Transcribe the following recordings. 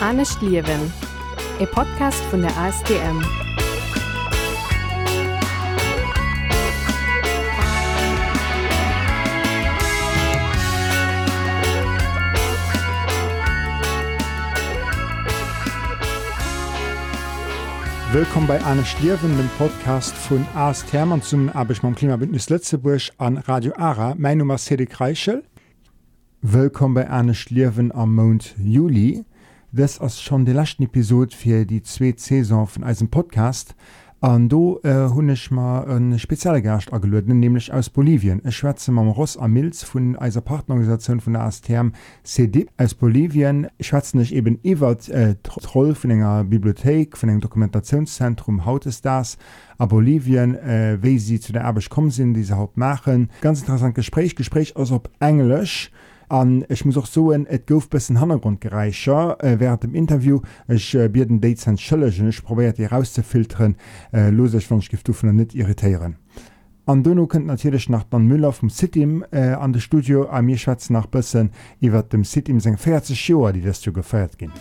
Anisch Liwen, e Podcast vun der ASDM. Willkommen bei Anne Schlierwen, dem Podcast von AS Thermann zum Abisch beim Klimabündnis Lettzeburg an Radio Ara. Mein Name ist Cedric Reichel. Willkommen bei Anne Schlierwen am Mond Juli das ass schon de lachten Episode für die zweite Saison von Eisen Podcast. An do äh, hunnech einen speziellen Gast angeladen, nämlich aus Bolivien. E Schweze mam Ross Amils von vun Partnerorganisation von der ASTM CDIP aus Bolivien Ich schwazenech eben iwwer äh, Troll von einer Bibliothek, von einem Dokumentationszentrum haut es das, a Bolivien, äh, wéi sie zu der Arbeit gekommen sind, die sie Haupt machen. Ganz interessantes Gespräch, Gespräch aus auf Englisch an ich muss auch so et gouf bessen Hangrundgereicher äh, während dem Interview ich äh, bi den Dates schëllegen ich probiert die rauszufilteren äh, losech van Skiftufen net irritieren. An Donno könnt natürlich nach dann Müller vom City äh, an de Studio a mir Schwez nach bëssen iwwer dem City seg 40 Joer, die das du gefeiert gin.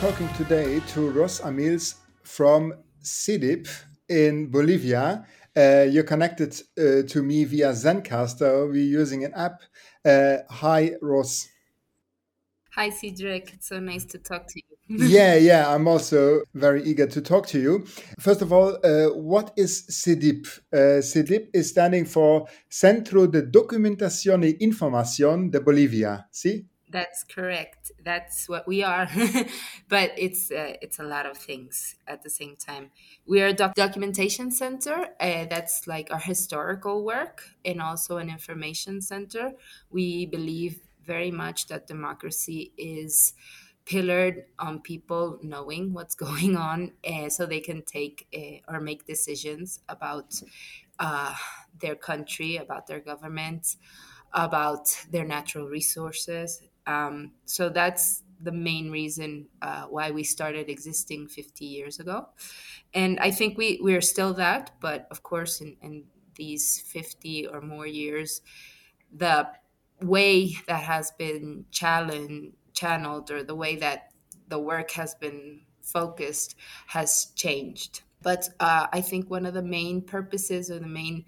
Talking today to Ross Amils from CEDIB in Bolivia. Uh, you're connected uh, to me via Zencastr. We're using an app. Uh, hi, Ross. Hi, Cedric. It's so nice to talk to you. yeah, yeah, I'm also very eager to talk to you. First of all, uh, what is CEDIB? Uh, CEDIB is standing for Centro de Documentación y Información de Bolivia. See? That's correct. That's what we are. but it's uh, it's a lot of things at the same time. We are a doc documentation center. Uh, that's like our historical work and also an information center. We believe very much that democracy is pillared on people knowing what's going on uh, so they can take uh, or make decisions about uh, their country, about their government, about their natural resources um, so that's the main reason uh, why we started existing 50 years ago. And i think we we're still that but of course in, in these 50 or more years the way that has been channeled or the way that the work has been focused has changed. But uh, i think one of the main purposes or the main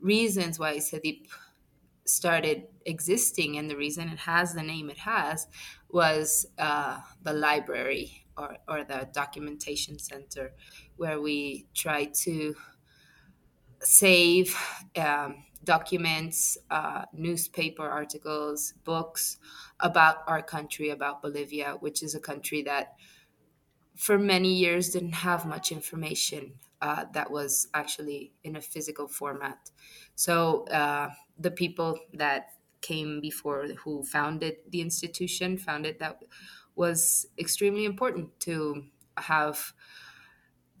reasons why CEDIB started existing and the reason it has the name it has was uh, the library or, or the documentation center where we try to save um, documents uh, newspaper articles books about our country about Bolivia which is a country that for many years didn't have much information uh, that was actually in a physical format. So uh, the people that came before who founded the institution found it that was extremely important to have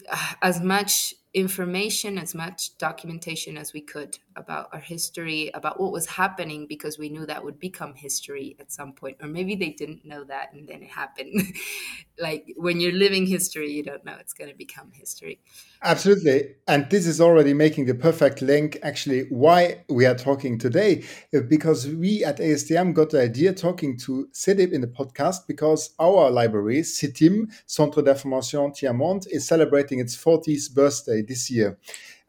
uh, as much information as much documentation as we could about our history about what was happening because we knew that would become history at some point or maybe they didn't know that and then it happened. Like when you're living history you don't know it's going to become history. Absolutely. And this is already making the perfect link actually why we are talking today uh, because we at ASTM got the idea talking to CEDIB in the podcast because our library CITIM Centre d'Information Tiers Monde is celebrating its 40th birthday this year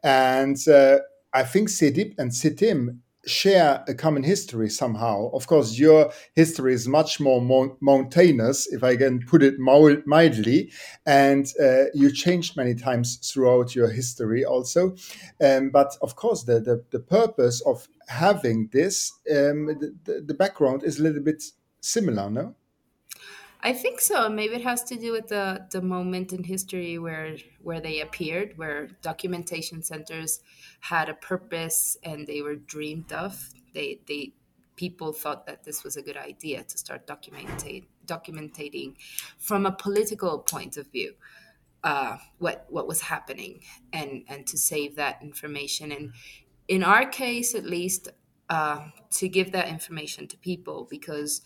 and uh, I think CEDIB and CITIM share a common history somehow. Of course, your history is much more mo mountainous, if I can put it mildly, and uh, you changed many times throughout your history also. Um, but of course, the, the, the, purpose of having this, um, the, the background is a little bit similar, no? I think so. Maybe it has to do with the the moment in history where where they appeared, where documentation centers had a purpose and they were dreamed of. They they people thought that this was a good idea to start documenting documenting from a political point of view uh, what what was happening and and to save that information and in our case, at least, uh, to give that information to people because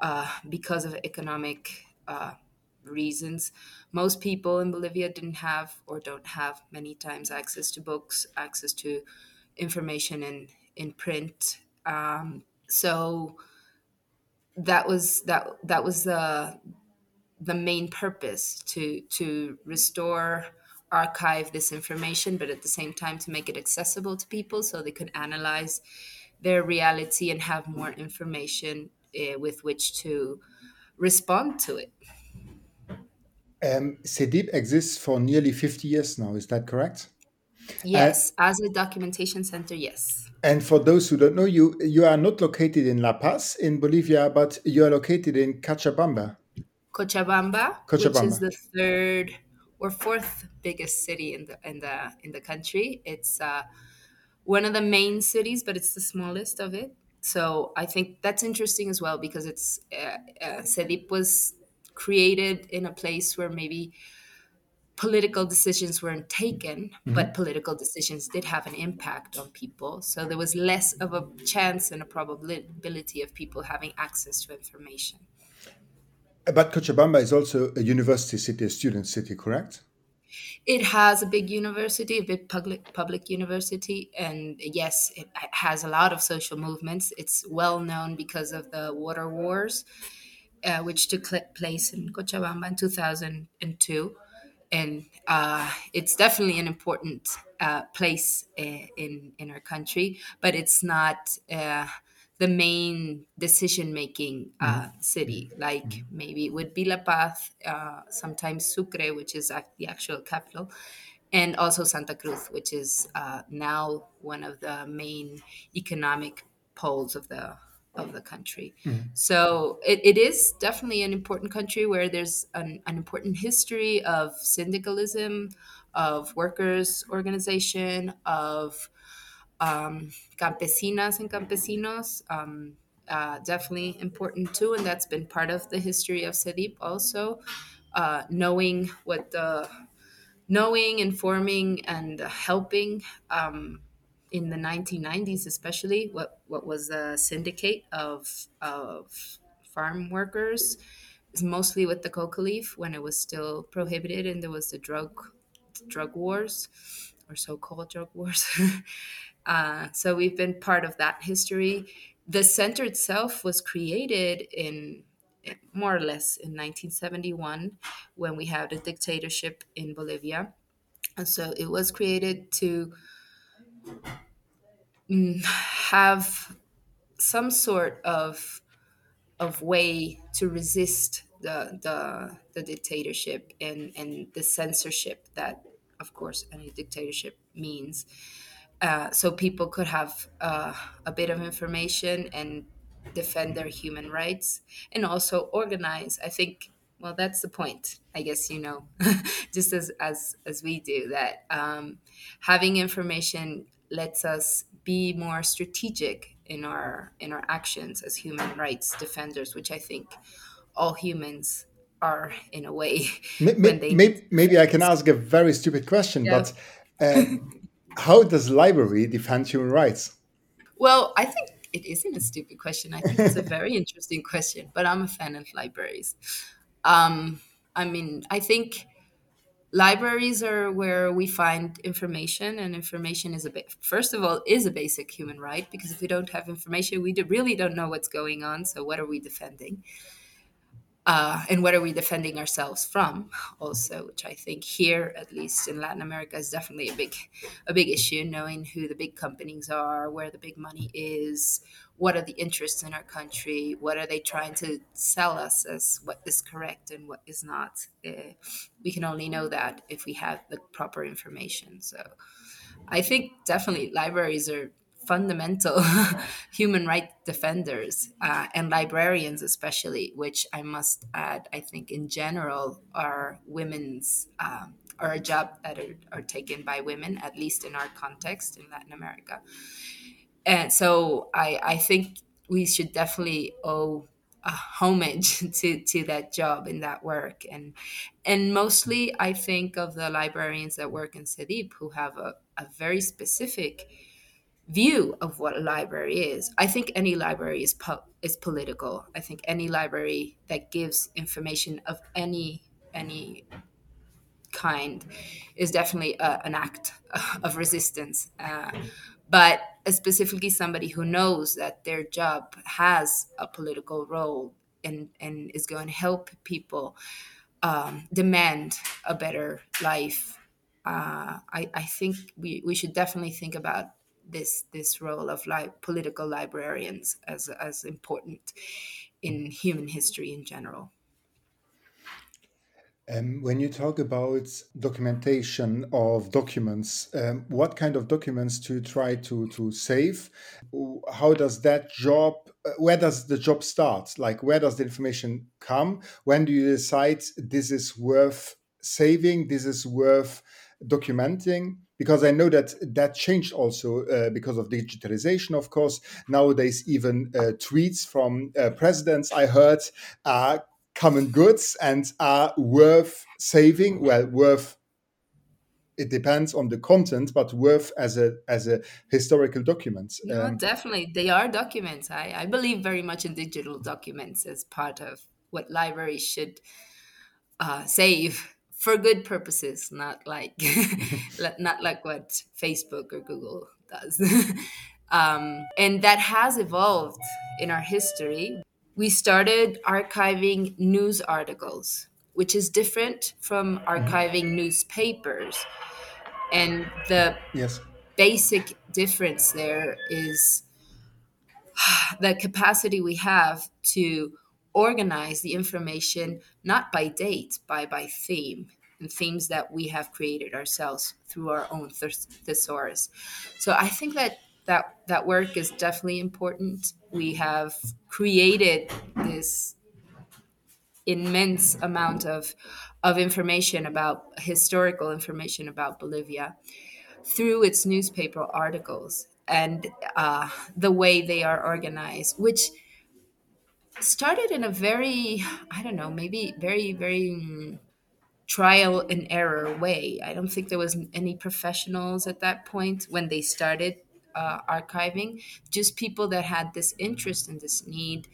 uh, because of economic uh, reasons. Most people in Bolivia didn't have or don't have many times access to books, access to information in in print. Um, so that was that that was the the main purpose to to restore archive this information but at the same time to make it accessible to people so they could analyze their reality and have more information uh, with which to respond to it um, CEDIB exists for nearly 50 years now, is that correct? Yes, uh, as a documentation center, yes. And for those who don't know, you you are not located in La Paz in Bolivia, but you are located in Cochabamba. Cochabamba, Cochabamba. which is the third or fourth biggest city in the in the in the country. It's uh, one of the main cities, but it's the smallest of it. So I think that's interesting as well because it's uh, uh, was created in a place where maybe political decisions weren't taken, mm-hmm. but political decisions did have an impact on people. So there was less of a chance and a probability of people having access to information. But Cochabamba is also a university city, a student city, correct? It has a big university, a big public public university, and yes, it has a lot of social movements. It's well known because of the water wars uh, which took place in Cochabamba in 2002. And uh, it's definitely an important uh, place uh, in, in our country, but it's not uh, the main decision making uh, mm-hmm. city. Like mm-hmm. maybe it would be La Paz, sometimes Sucre, which is the actual capital, and also Santa Cruz, which is now one of the main economic poles of the of the country. Mm. So it, it is definitely an important country where there's an, an important history of syndicalism, of workers' organization, of um, campesinas and campesinos. Um, uh, definitely important too, and that's been part of the history of CEDIB also. Uh, knowing what the knowing, informing, and helping um, in the 1990s, especially, what, what was a syndicate of, of farm workers, mostly with the coca leaf when it was still prohibited and there was the drug drug wars or so-called drug wars. uh, so we've been part of that history. The center itself was created in more or less in 1971 when we had a dictatorship in Bolivia. And so it was created to Mm, have some sort of of way to resist the the, the dictatorship and, and the censorship that of course any dictatorship means uh, so people could have uh, a bit of information and defend their human rights and also organize i think well that's the point i guess you know just as as as we do that um, having information lets us be more strategic in our in our actions as human rights defenders which i think all humans are in a way maybe, maybe, maybe i can ask a very stupid question yeah. but uh, how does library defend human rights? Well i think it isn't a stupid question. I think it's a very interesting question but i'm a fan of libraries. Um, i mean i think libraries are where we find information and information is a bit first of all is a basic human right because if we don't have information we really don't know what's going on so what are we defending uh, and what are we defending ourselves from? Also which i think here at least in latin america is definitely a big a big issue knowing who the big companies are where the big money is what are the interests in our country what are they trying to sell us as what is correct and what is not. Uh, we can only know that if we have the proper information. So i think definitely libraries are fundamental human rights defenders uh, and librarians, especially, which I must add, I think in general are women's um, are a job that are, are taken by women, at least in our context in Latin America. And so I, I think we should definitely owe a homage to, to that job and that work. And and mostly I think of the librarians that work in CEDIB who have a, a very specific view of what a library is. I think any library is po- is political. I think any library that gives information of any any kind is definitely a, uh, an act of resistance. Uh, but specifically somebody who knows that their job has a political role and, and is going to help people um, demand a better life. Uh, I, I think we, we should definitely think about this this role of li- political librarians as as important in human history in general. Um, when you talk about documentation of documents, um, what kind of documents to try to to save? How does that job? Uh, where does the job start? Like where does the information come? When do you decide this is worth saving? This is worth documenting? Because I know that that changed also uh, because of digitalization. Of course, nowadays even uh, tweets from uh, presidents I heard are common goods and are worth saving. Well worth it depends on the content but worth as a as a historical document. No, um, definitely. They are documents. I, I believe very much in digital documents as part of what libraries should uh, save for good purposes not like not like what facebook or google does um, and that has evolved in our history we started archiving news articles, which is different from mm-hmm. archiving mm-hmm. newspapers. And the yes. basic difference there is the capacity we have to organize the information not by date, by by theme, and themes that we have created ourselves through our own thesaurus. So I think that that that work is definitely important. We have created this immense amount of of information about historical information about Bolivia through its newspaper articles and uh, the way they are organized, which started in a very I don't know maybe very very trial and error way. I don't think there was any professionals at that point when they started uh, archiving, just people that had this interest and this need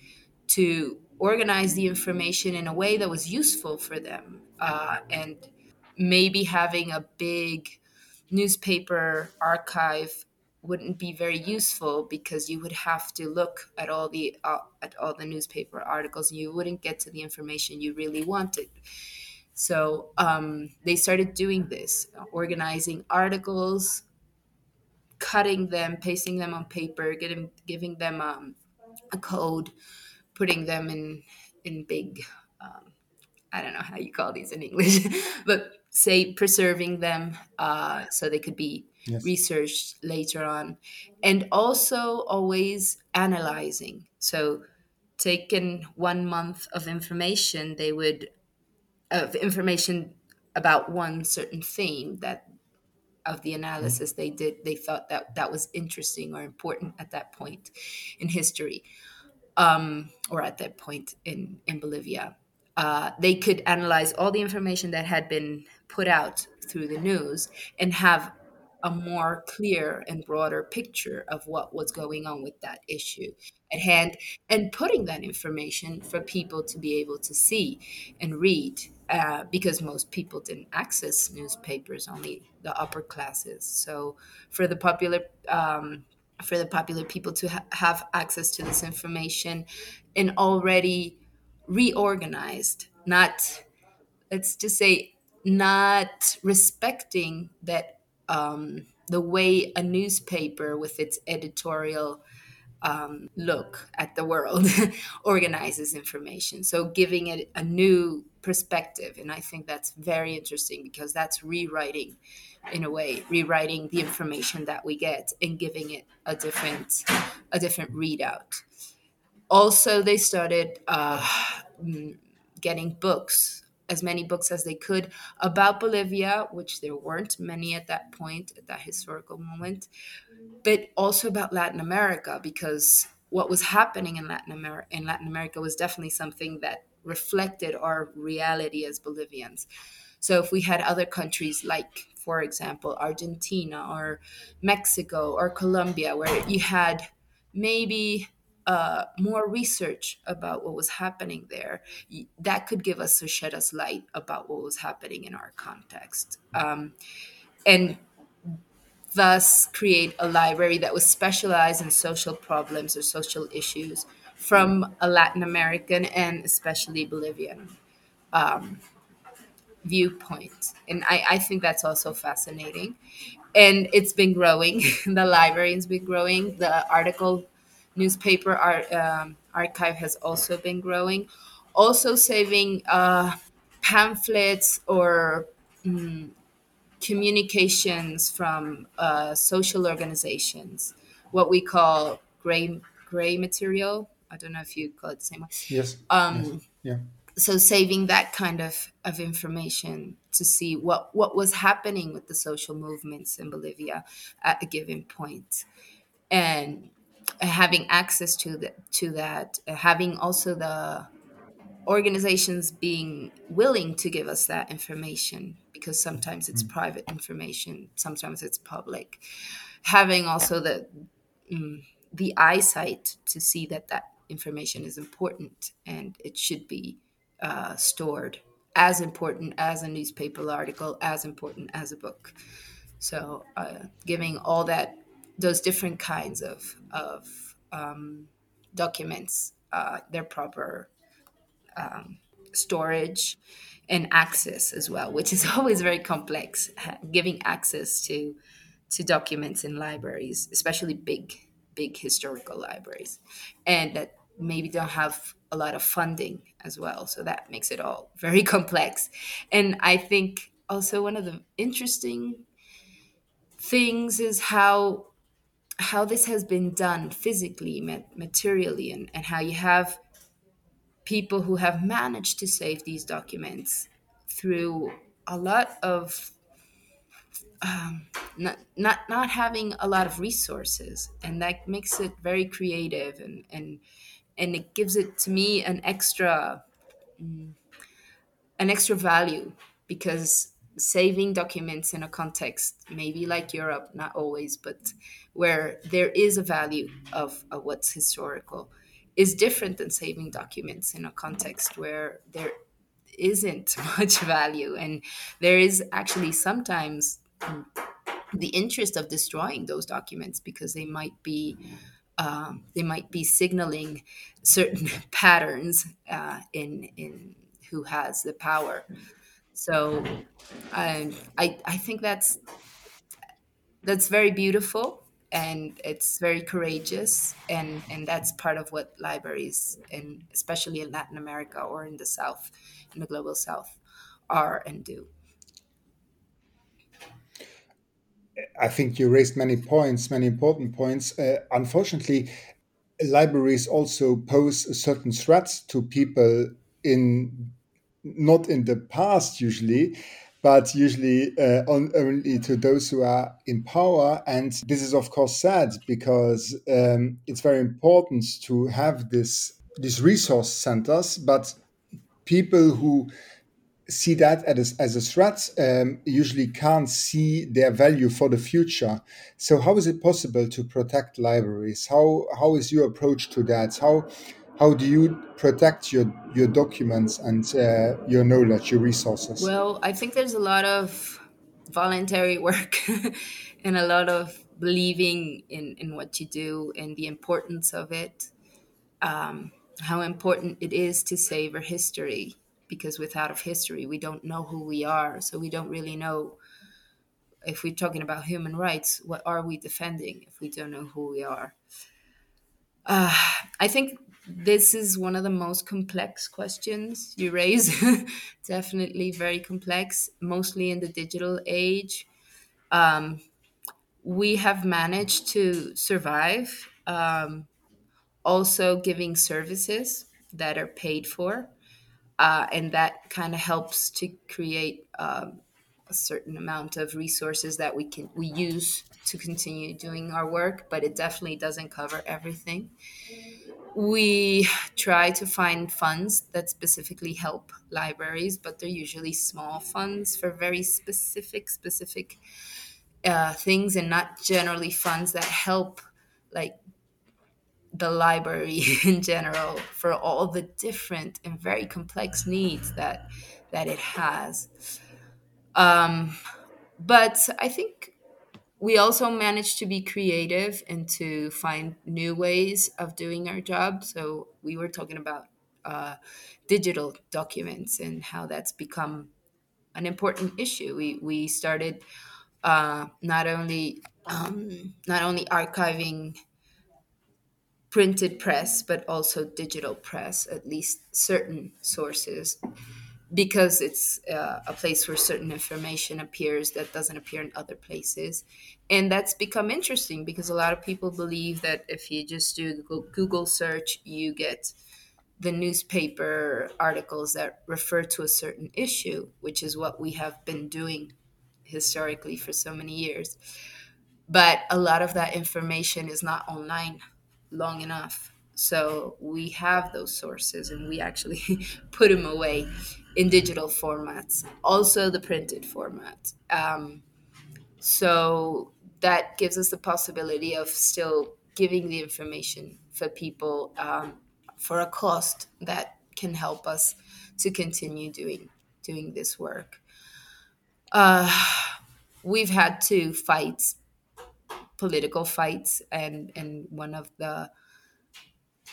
to organize the information in a way that was useful for them. Uh, and maybe having a big newspaper archive wouldn't be very useful because you would have to look at all the uh, at all the newspaper articles and you wouldn't get to the information you really wanted so um, they started doing this organizing articles cutting them, pasting them on paper, getting giving them um, a code, putting them in in big. Um, I don't know how you call these in English, but say preserving them uh, so they could be yes. researched later on, and also always analyzing. So, taking one month of information, they would of information about one certain theme that of the analysis they did they thought that that was interesting or important at that point in history um, or at that point in in bolivia uh, they could analyze all the information that had been put out through the news and have a more clear and broader picture of what was going on with that issue at hand and putting that information for people to be able to see and read uh, because most people didn't access newspapers, only the upper classes. So for the popular um, for the popular people to ha- have access to this information and already reorganized, not let's just say not respecting that um, the way a newspaper with its editorial um, look at the world organizes information. So giving it a new perspective. And I think that's very interesting because that's rewriting, in a way, rewriting the information that we get and giving it a different, a different readout. Also, they started uh, getting books as many books as they could about Bolivia, which there weren't many at that point, at that historical moment, but also about Latin America, because what was happening in Latin America in Latin America was definitely something that reflected our reality as Bolivians. So if we had other countries like, for example, Argentina or Mexico or Colombia, where you had maybe uh, more research about what was happening there, that could give us or shed us light about what was happening in our context. Um, and thus create a library that was specialized in social problems or social issues from a Latin American and especially Bolivian um, viewpoint. And I, I think that's also fascinating. And it's been growing. the library has been growing. The article newspaper art, um, archive has also been growing. Also saving uh, pamphlets or mm, communications from uh, social organizations, what we call gray gray material. I don't know if you call it the same way. Yes. Um, yes. Yeah. So saving that kind of, of information to see what, what was happening with the social movements in Bolivia at a given point. And having access to the, to that, having also the organizations being willing to give us that information because sometimes it's mm. private information, sometimes it's public. Having also the mm, the eyesight to see that that information is important and it should be uh, stored as important as a newspaper article, as important as a book. So, uh, giving all that those different kinds of of um, documents uh, their proper um, storage and access as well, which is always very complex. Giving access to to documents in libraries, especially big big historical libraries, and that maybe don't have a lot of funding as well. So that makes it all very complex. And I think also one of the interesting things is how how this has been done physically, materially, and, and how you have people who have managed to save these documents through a lot of um, not, not not having a lot of resources. And that makes it very creative and and and it gives it to me an extra mm, an extra value because saving documents in a context maybe like europe not always but where there is a value of, of what's historical is different than saving documents in a context where there isn't much value. And there is actually sometimes the interest of destroying those documents because they might be um, they might be signaling certain patterns uh, in in who has the power so I, I i think that's that's very beautiful and it's very courageous and and that's part of what libraries and especially in latin america or in the south in the global south are and do. I think you raised many points many important points. Uh, unfortunately libraries also pose certain threats to people in not in the past usually but usually uh, on, only to those who are in power. And this is, of course, sad because um, it's very important to have this these resource centers, but people who see that as, as a threat um, usually can't see their value for the future. So, how is it possible to protect libraries? How how is your approach to that? How how do you protect your your documents and uh, your knowledge, your resources? Well, I think there's a lot of voluntary work and a lot of believing in in what you do and the importance of it. Um, how important it is to save our history because without of history we don't know who we are so we don't really know if we're talking about human rights what are we defending if we don't know who we are uh, i think this is one of the most complex questions you raise. Definitely very complex, mostly in the digital age. Um, we have managed to survive, um, also giving services that are paid for. Uh, and that kind of helps to create um, a certain amount of resources that we can we use to continue doing our work but it definitely doesn't cover everything we try to find funds that specifically help libraries, but they're usually small funds for very specific, specific uh, things, and not generally funds that help like the library in general for all the different and very complex needs that that it has. Um, but I think we also managed to be creative and to find new ways of doing our job. So we were talking about uh, digital documents and how that's become an important issue. We we started uh, not only um, not only archiving printed press but also digital press, at least certain sources because it's uh, a place where certain information appears that doesn't appear in other places. And that's become interesting because a lot of people believe that if you just do Google search, you get the newspaper articles that refer to a certain issue, which is what we have been doing historically for so many years. But a lot of that information is not online long enough. So we have those sources and we actually put them away in digital formats, also the printed format. Um, so that gives us the possibility of still giving the information for people um, for a cost that can help us to continue doing doing this work. Uh, we've had to fight political fights, and and one of the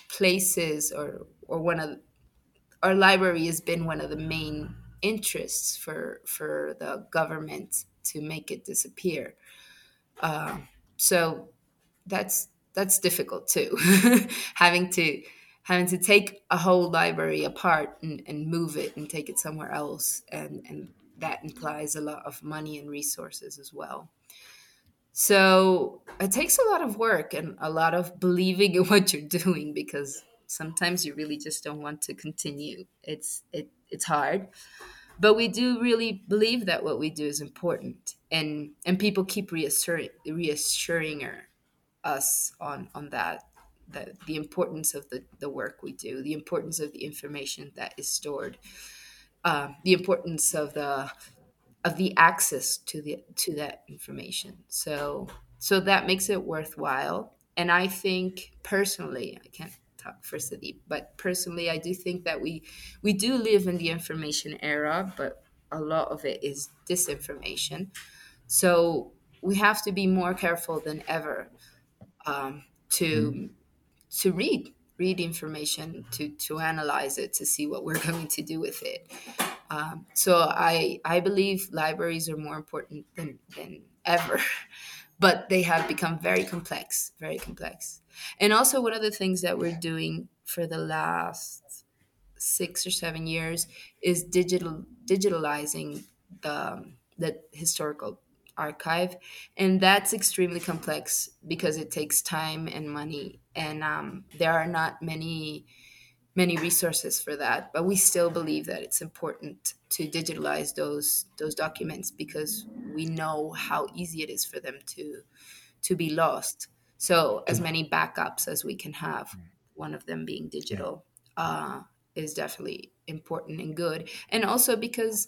places or or one of our library has been one of the main interests for for the government to make it disappear. Uh, so that's that's difficult too, having to having to take a whole library apart and, and move it and take it somewhere else, and and that implies a lot of money and resources as well. So it takes a lot of work and a lot of believing in what you're doing because sometimes you really just don't want to continue. It's it it's hard. But we do really believe that what we do is important and and people keep reassuring reassuring us on on that the, the importance of the, the work we do, the importance of the information that is stored, uh, the importance of the of the access to the to that information. So so that makes it worthwhile. And I think personally, I can't for City, but personally, I do think that we we do live in the information era, but a lot of it is disinformation. So we have to be more careful than ever um, to mm. to read read information to to analyze it to see what we're going to do with it. Um, so I I believe libraries are more important than than ever, but they have become very complex, very complex. And also one of the things that we're doing for the last six or seven years is digital digitalizing the the historical archive. And that's extremely complex because it takes time and money. And um, there are not many many resources for that. But we still believe that it's important to digitalize those those documents because we know how easy it is for them to to be lost so as many backups as we can have one of them being digital uh, is definitely important and good. And also because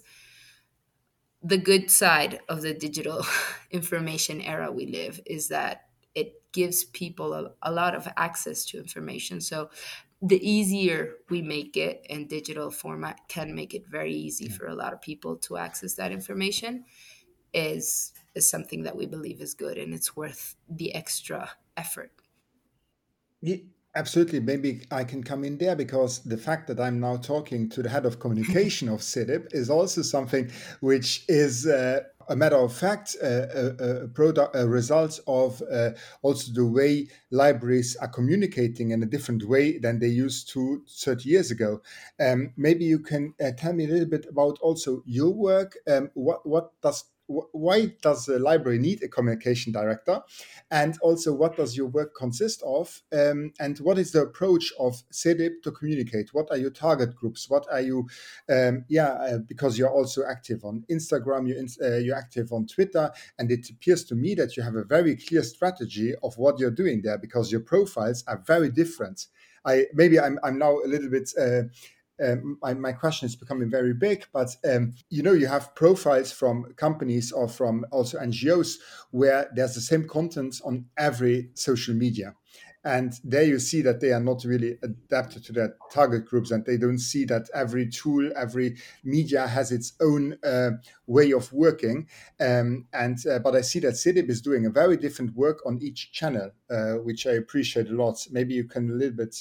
the good side of the digital information era we live is that it gives people a, a lot of access to information. So the easier we make it and digital format can make it very easy for a lot of people to access that information is is something that we believe is good and it's worth the extra effort yeah, absolutely maybe i can come in there because the fact that i'm now talking to the head of communication of CEDIB is also something which is uh, a matter of fact, uh, a, a, product, a result of uh, also the way libraries are communicating in a different way than they used to 30 years ago. Um, maybe you can uh, tell me a little bit about also your work. Um, what what does why does the library need a communication director? And also what does your work consist of? Um, and what is the approach of CEDIB to communicate? What are your target groups? What are you um, yeah uh, because you're also active on instagram you're, in, uh, you're active on twitter and it appears to me that you have a very clear strategy of what you're doing there because your profiles are very different. I maybe I'm I'm now a little bit. Uh, um, my, my question is becoming very big, but um, you know, you have profiles from companies or from also NGOs where there's the same content on every social media. And there you see that they are not really adapted to their target groups and they don't see that every tool every media has its own uh, way of working. Um, and uh, but i see that CEDIB is doing a very different work on each channel uh, which i appreciate a lot. Maybe you can a little bit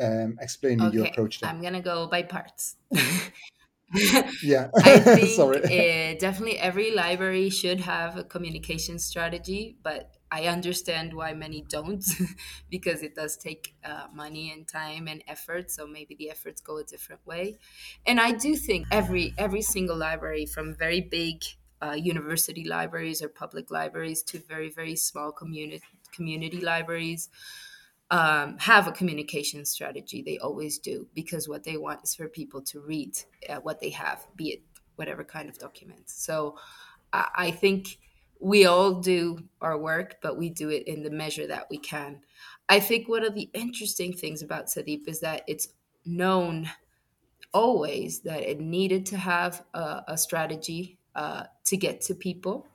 um, explain okay, your approach there. i'm gonna go by parts yeah i think Sorry. Uh, definitely every library should have a communication strategy but I understand why many don't because it does take uh, money and time and effort. So maybe the efforts go a different way. And I do think every every single library, from very big uh, university libraries or public libraries to very very small community community libraries, um, have a communication strategy. They always do because what they want is for people to read uh, what they have, be it whatever kind of document. So I, I think we all do our work, but we do it in the measure that we can. I think one of the interesting things about CEDIB is that it's known always that it needed to have a, a strategy uh, to get to people.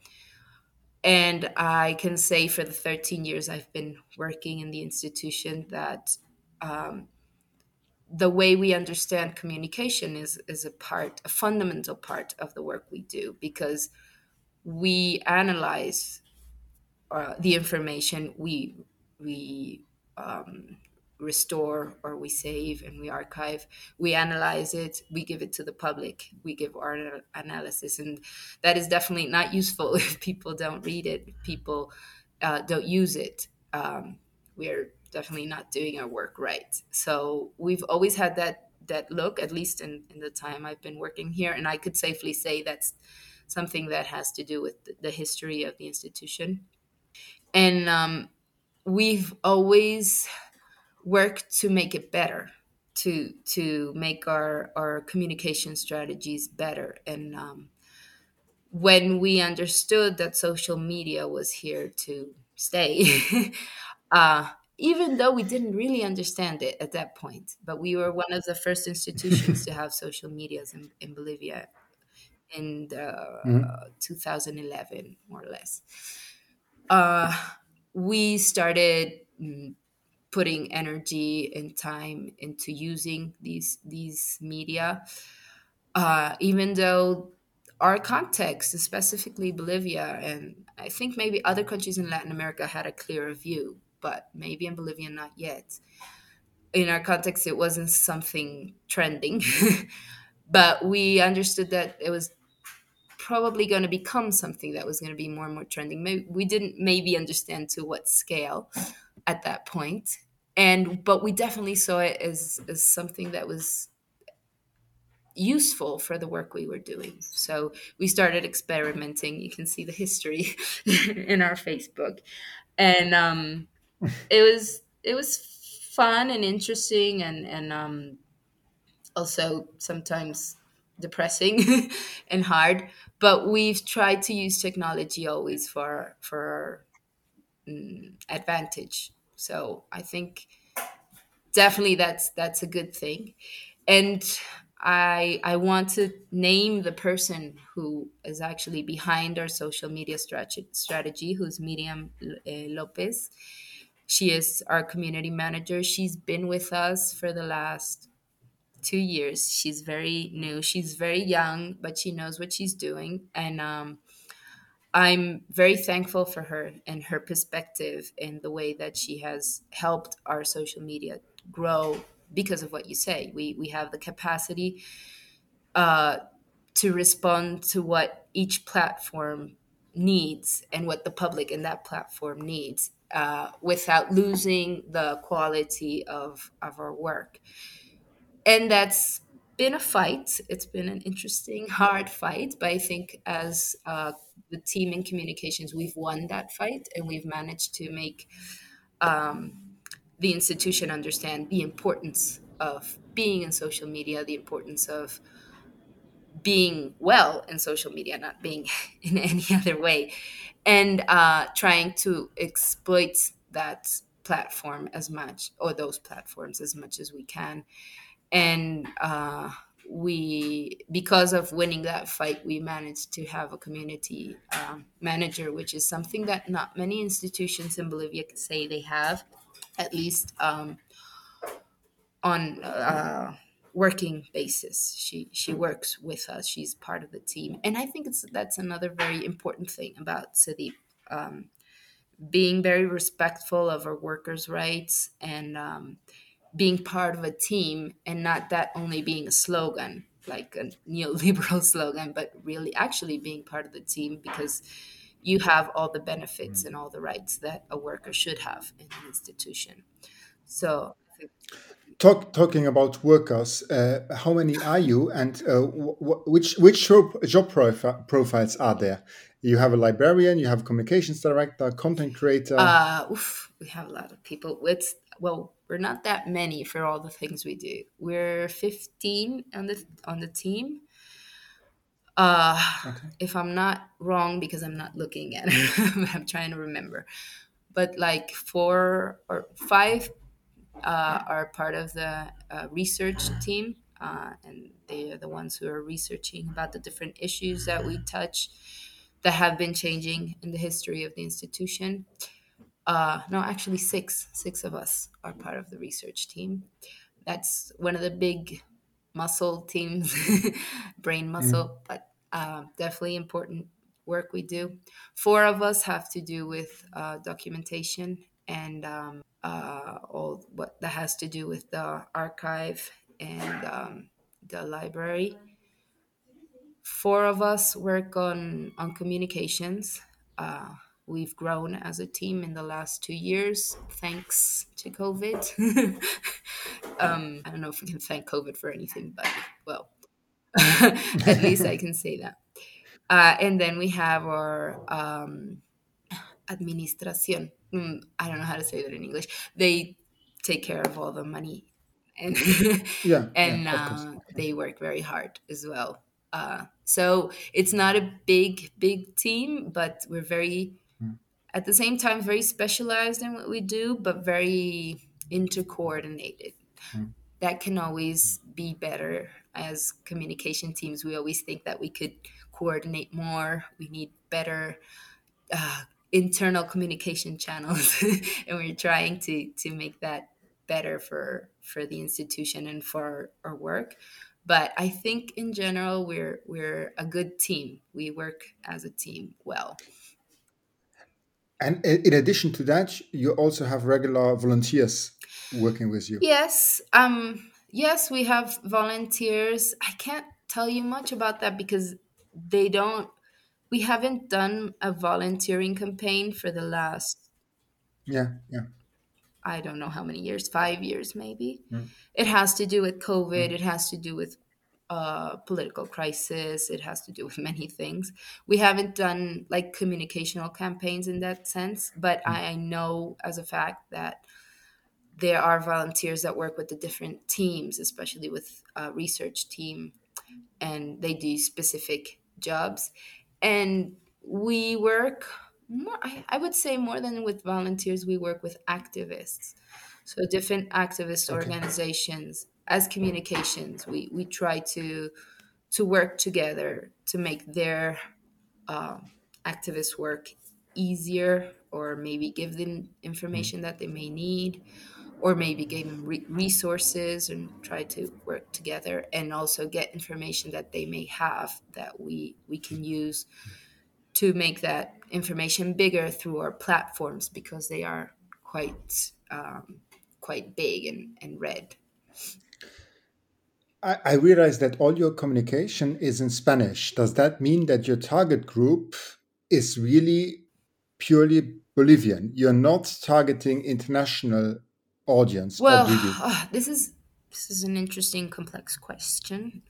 And I can say for the 13 years I've been working in the institution that um, the way we understand communication is, is a part, a fundamental part of the work we do because we analyze uh, the information. We we um, restore or we save and we archive we analyze it we give it to the public we give our analysis. And that is definitely not useful if people don't read it people uh, don't use it. Um, we're definitely not doing our work right. So we've always had that that look at least in, in the time i've been working here. And i could safely say that's something that has to do with the history of the institution. And um, we've always worked to make it better, to to make our our communication strategies better. And um, when we understood that social media was here to stay, uh, even though we didn't really understand it at that point, but we were one of the first institutions to have social medias in, in Bolivia in the, mm-hmm. 2011, more or less. Uh, we started mm, putting energy and time into using these these media, uh, even though our context, specifically Bolivia, and I think maybe other countries in Latin America had a clearer view, but maybe in Bolivia not yet. In our context, it wasn't something trending, but we understood that it was probably going to become something that was going to be more and more trending. Maybe, we didn't maybe understand to what scale at that point, and but we definitely saw it as as something that was useful for the work we were doing. So we started experimenting. You can see the history in our Facebook, and um, it was it was fun and interesting, and and um, also sometimes depressing and hard but we've tried to use technology always for for um, advantage so i think definitely that's that's a good thing and i i want to name the person who is actually behind our social media strategy, who's miriam eh, lopez she is our community manager she's been with us for the last two years. She's very new. She's very young, but she knows what she's doing. And um, I'm very thankful for her and her perspective and the way that she has helped our social media grow because of what you say. We, we have the capacity uh, to respond to what each platform needs and what the public in that platform needs uh, without losing the quality of, of our work and that's been a fight. It's been an interesting, hard fight, but I think as uh, the team in communications, we've won that fight and we've managed to make um, the institution understand the importance of being in social media, the importance of being well in social media, not being in any other way, and uh, trying to exploit that platform as much or those platforms as much as we can and uh, we because of winning that fight we managed to have a community um, manager which is something that not many institutions in bolivia can say they have at least um, on uh, working basis. She she works with us. She's part of the team. And i think it's that's another very important thing about city um, being very respectful of our workers rights and um, being part of a team and not that only being a slogan like a neoliberal slogan but really actually being part of the team because you have all the benefits and all the rights that a worker should have in an institution so Talk, talking about workers, uh, how many are you, and uh, which which job, job profi profiles are there? You have a librarian, you have communications director, content creator. Uh, oof, we have a lot of people. It's well, we're not that many for all the things we do. We're 15 on the on the team. Uh, okay. If I'm not wrong, because I'm not looking at it, I'm trying to remember. But like four or five uh, are part of the uh, research team, uh, and they are the ones who are researching about the different issues that we touch that have been changing in the history of the institution uh, no, actually six. Six of us are part of the research team. That's one of the big muscle teams, brain muscle, mm. but uh, definitely important work we do. Four of us have to do with uh, documentation and um, uh, all what that has to do with the archive and um, the library. Four of us work on on communications. We've grown as a team in the last two years thanks to covid. Um, i don't know if we can thank covid for anything but well at least i can say that. Uh, and then we have our um, administración. Mm, i don't know how to say that in english. They take care of all the money. And yeah, and yeah, uh, they work very hard as well. Uh, so it's not a big big team but we're very at the same time very specialized in what we do but very intercoordinated. Mm. that can always be better as communication teams. We always think that we could coordinate more. We need better uh, internal communication channels and we're trying to to make that better for for the institution and for our work. But i think in general we're we're a good team. We work as a team well and in addition to that, you also have regular volunteers working with you. Yes. Um, yes, we have volunteers. I can't tell you much about that because they don't, we haven't done a volunteering campaign for the last. Yeah, yeah. I don't know how many years, five years maybe. Mm. It has to do with COVID. Mm. It has to do with uh, political crisis. It has to do with many things. We haven't done like communicational campaigns in that sense, but mm. I know as a fact that there are volunteers that work with the different teams, especially with a research team, and they do specific jobs. And we work more, I, I would say, more than with volunteers, we work with activists. So different activist okay. organizations as communications we we try to to work together to make their uh, activist work easier or maybe give them information that they may need or maybe give them re- resources and try to work together and also get information that they may have that we we can use to make that information bigger through our platforms because they are quite um, quite big and, and red I, I realize that all your communication is in Spanish. Does that mean that your target group is really purely Bolivian? You're not targeting international audience. Well, uh, this is this is an interesting, complex question.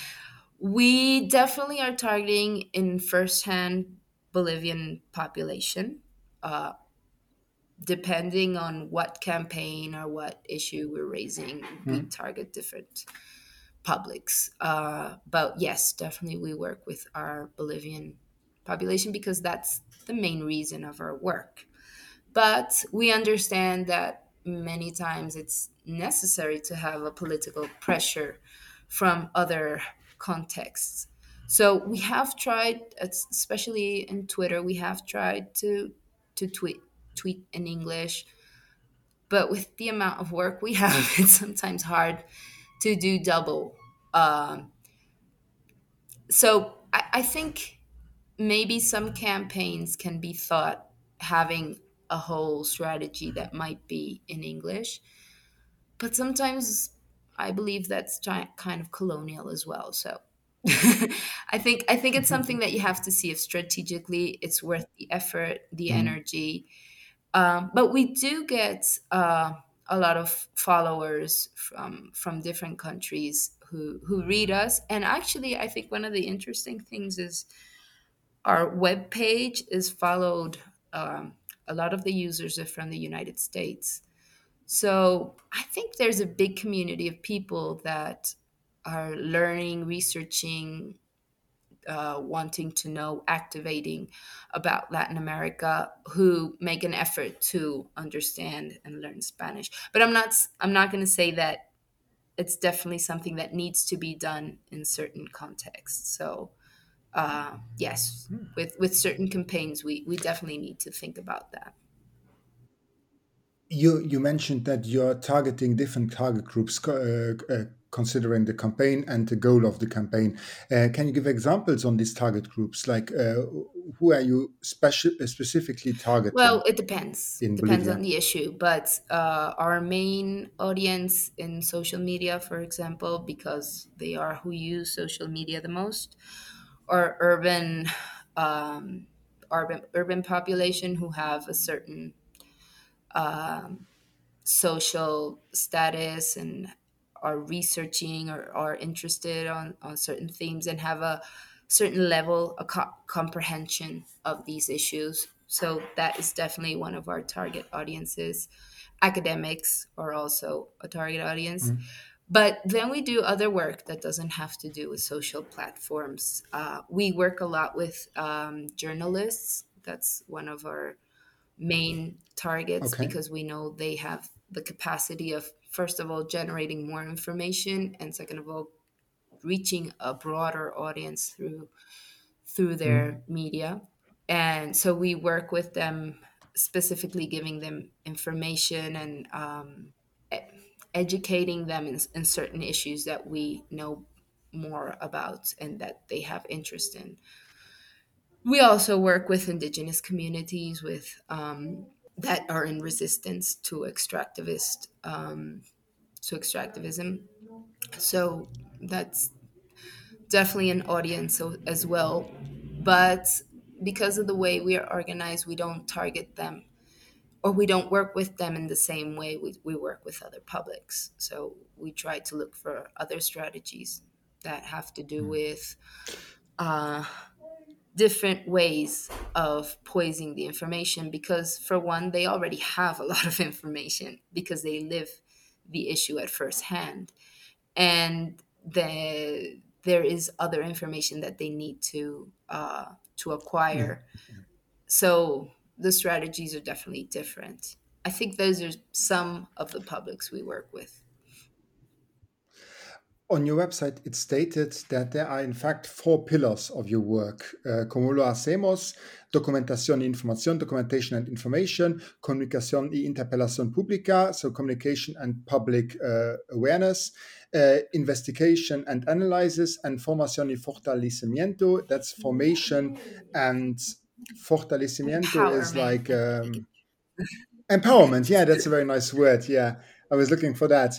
we definitely are targeting in first-hand Bolivian population. Uh, depending on what campaign or what issue we're raising, mm. we hmm. target different publics. Uh, but yes, definitely we work with our Bolivian population because that's the main reason of our work. but we understand that many times it's necessary to have a political pressure from other contexts. So we have tried, especially in Twitter, we have tried to to tweet tweet in English, but with the amount of work we have, it's sometimes hard to do double. Um, so I, I think maybe some campaigns can be thought having a whole strategy that might be in English, but sometimes I believe that's kind of colonial as well. So I think I think it's something that you have to see if strategically it's worth the effort, the mm. energy. Um, but we do get uh, a lot of followers from from different countries who who read us, and actually, I think one of the interesting things is our web page is followed. Um, a lot of the users are from the United States. So I think there's a big community of people that are learning, researching, uh, wanting to know, activating about Latin America, who make an effort to understand and learn Spanish. But I'm not. I'm not going to say that it's definitely something that needs to be done in certain contexts. So, uh, yes, hmm. with with certain campaigns, we we definitely need to think about that. You you mentioned that you're targeting different target groups, uh, uh, considering the campaign and the goal of the campaign. Uh, can you give examples on these target groups? Like, uh, who are you speci specifically targeting? Well, it depends. It depends Bolivia? on the issue, but uh, our main audience in social media, for example, because they are who use social media the most, are urban. Um, urban urban population who have a certain um, social status and are researching or are interested on, on certain themes and have a certain level of co- comprehension of these issues. So that is definitely one of our target audiences. Academics are also a target audience. Mm. But then we do other work that doesn't have to do with social platforms. Uh, we work a lot with um, journalists. That's one of our main targets okay. because we know they have the capacity of first of all generating more information and second of all reaching a broader audience through through their mm. media and so we work with them specifically giving them information and um, educating them in, in certain issues that we know more about and that they have interest in we also work with indigenous communities with um, that are in resistance to extractivist um, to extractivism. So that's definitely an audience as well. But because of the way we are organized, we don't target them or we don't work with them in the same way we, we work with other publics. So we try to look for other strategies that have to do hmm. with uh, different ways of poising the information because for one they already have a lot of information because they live the issue at first hand. And the, there is other information that they need to uh, to acquire. Yeah. so the strategies are definitely different. I think those are some of the publics we work with on your website, it stated that there are in fact four pillars of your work. Uh, como lo hacemos, documentación y información, documentation and information, comunicación y interpelación pública, so communication and public uh, awareness, uh, investigation and analysis, and formación y fortalecimiento, that's formation and fortalecimiento is like um, empowerment. Yeah, that's a very nice word. Yeah. I was looking for that.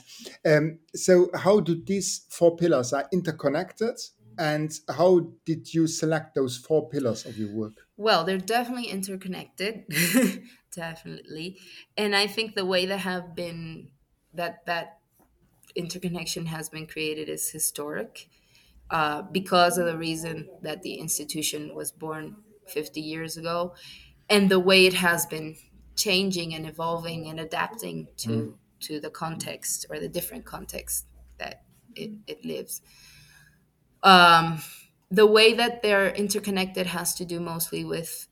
Um, so, how do these four pillars are interconnected, and how did you select those four pillars of your work? Well, they're definitely interconnected, definitely, and I think the way that have been that that interconnection has been created is historic. Uh, because of the reason that the institution was born 50 years ago and the way it has been changing and evolving and adapting to mm to the context or the different context that it, it lives. Um, the way that they're interconnected has to do mostly with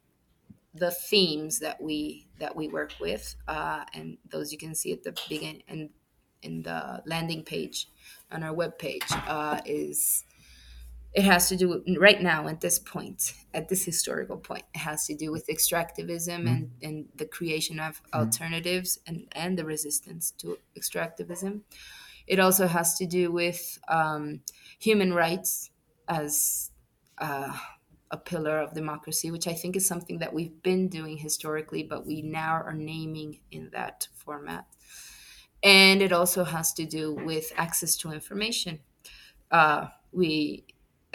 the themes that we that we work with, uh, and those you can see at the beginning and in the landing page on our webpage uh, is it has to do with, right now at this point at this historical point it has to do with extractivism mm-hmm. and, and the creation of mm-hmm. alternatives and, and the resistance to extractivism it also has to do with um, human rights as uh, a pillar of democracy which i think is something that we've been doing historically but we now are naming in that format and it also has to do with access to information uh, we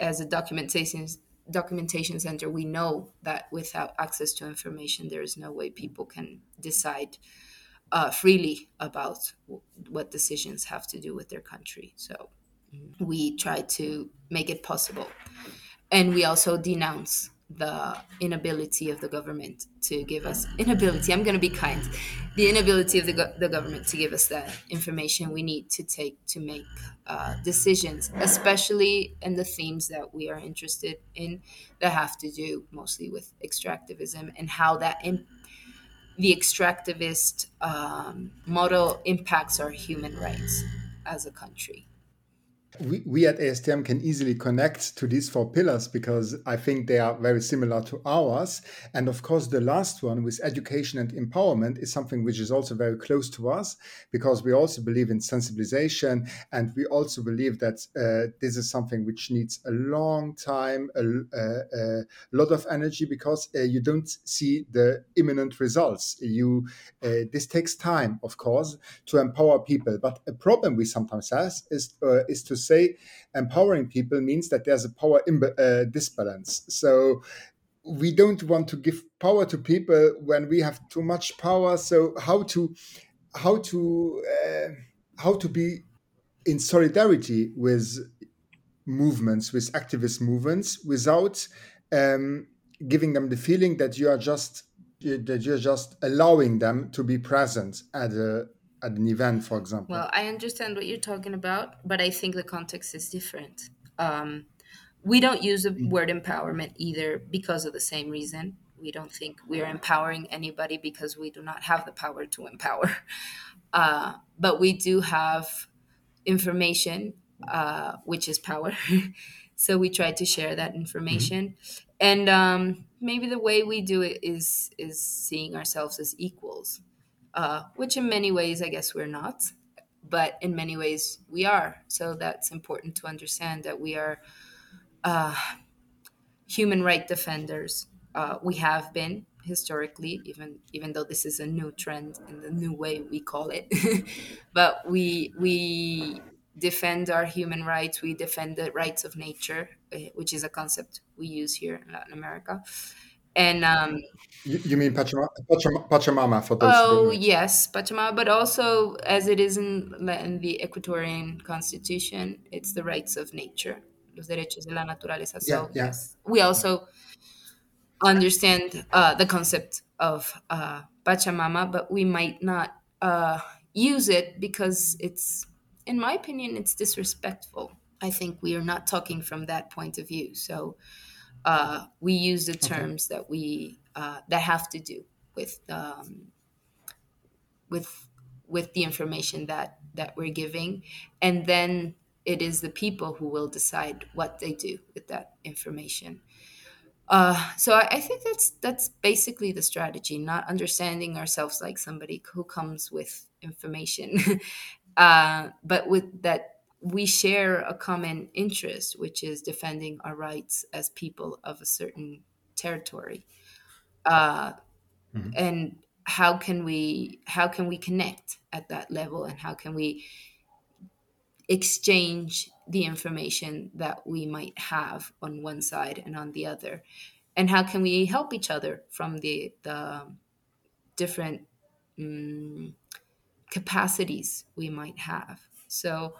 as a documentation documentation center, we know that without access to information, there is no way people can decide uh, freely about w- what decisions have to do with their country. So we try to make it possible. And we also denounce the inability of the government to give us inability i'm going to be kind. The inability of the, go- the government to give us the information we need to take to make uh, decisions especially in the themes that we are interested in that have to do mostly with extractivism and how that in- the extractivist um, model impacts our human rights as a country we, we at ASTM can easily connect to these four pillars because I think they are very similar to ours. And of course, the last one with education and empowerment is something which is also very close to us because we also believe in sensibilization and we also believe that uh, this is something which needs a long time, a, a, a lot of energy because uh, you don't see the imminent results. You uh, this takes time, of course, to empower people. But a problem we sometimes have is uh, is to say empowering people means that there's a power imba- uh, disbalance. So we don't want to give power to people when we have too much power. So how to how to uh, how to be in solidarity with movements, with activist movements, without um, giving them the feeling that you are just that you're just allowing them to be present at a at an event, for example. Well, I understand what you're talking about, but I think the context is different. Um, we don't use the mm. word empowerment either because of the same reason. We don't think we're empowering anybody because we do not have the power to empower. Uh, but we do have information, uh, which is power. so we try to share that information. Mm-hmm. And um, maybe the way we do it is is seeing ourselves as equals uh, which in many ways I guess we're not, but in many ways we are. So that's important to understand that we are uh, human right defenders. Uh, we have been historically, even even though this is a new trend and the new way we call it, but we we defend our human rights. We defend the rights of nature, uh, which is a concept we use here in Latin America and um, you, you mean Pachamama, Pachamama for those? Oh yes, Pachamama, but also as it is in, in the Ecuadorian Constitution, it's the rights of nature, los derechos de la naturaleza. So yeah, yeah. yes, we also understand uh, the concept of uh, Pachamama, but we might not uh, use it because it's, in my opinion, it's disrespectful. I think we are not talking from that point of view. So uh, we use the terms okay. that we uh, that have to do with um, with with the information that that we're giving, and then it is the people who will decide what they do with that information. Uh, so I, I, think that's that's basically the strategy, not understanding ourselves like somebody who comes with information, uh, but with that we share a common interest, which is defending our rights as people of a certain territory. Uh, mm-hmm. And how can we how can we connect at that level, and how can we exchange the information that we might have on one side and on the other, and how can we help each other from the the different um, capacities we might have. So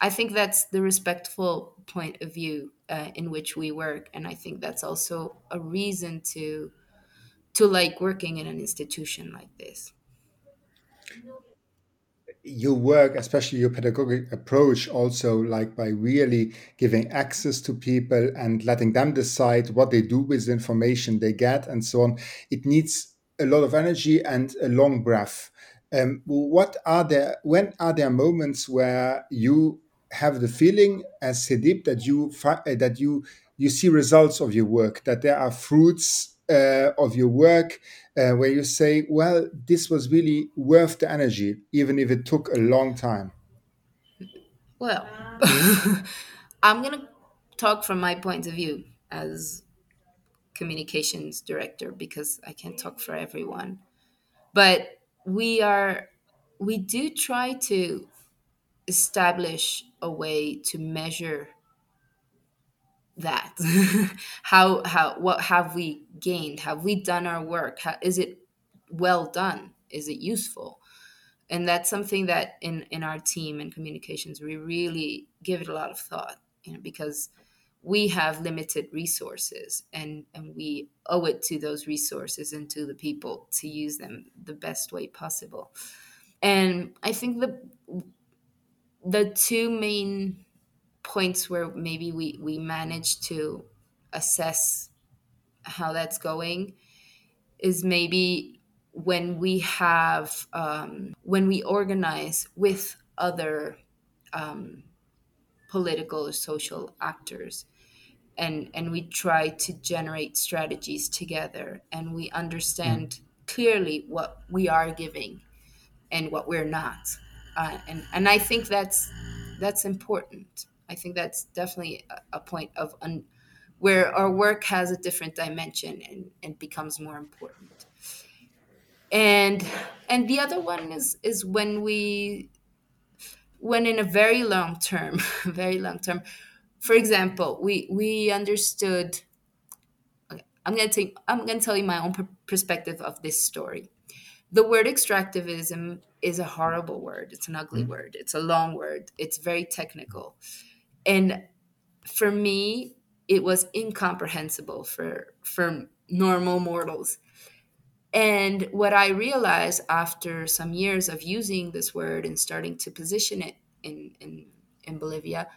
I think that's the respectful point of view uh, in which we work, and I think that's also a reason to to like working in an institution like this. your work, especially your pedagogic approach, also like by really giving access to people and letting them decide what they do with the information they get and so on, it needs a lot of energy and a long breath. Um, what are there? When are there moments where you have the feeling as CEDIB that you that you you see results of your work, that there are fruits uh, of your work uh, where you say, well, this was really worth the energy, even if it took a long time? Well, I'm going to talk from my point of view as communications director because I can't talk for everyone. But we are, we do try to establish a way to measure that. How how what have we gained? Have we done our work? How, is it well done? Is it useful? And that's something that in in our team and communications we really give it a lot of thought you know because we have limited resources and and we owe it to those resources and to the people to use them the best way possible. And i think the the two main points where maybe we we manage to assess how that's going is maybe when we have um, when we organize with other um, political or social actors and and we try to generate strategies together and we understand mm. clearly what we are giving and what we're not uh, and and I think that's that's important I think that's definitely a, point of un, where our work has a different dimension and, and becomes more important. And and the other one is is when we when in a very long term, very long term, for example, we we understood. I'm gonna take. I'm gonna tell you my own perspective of this story. The word extractivism is a horrible word. It's an ugly mm. word. It's a long word. It's very technical. And for me, it was incomprehensible for for normal mortals. And what I realized after some years of using this word and starting to position it in, in, in Bolivia,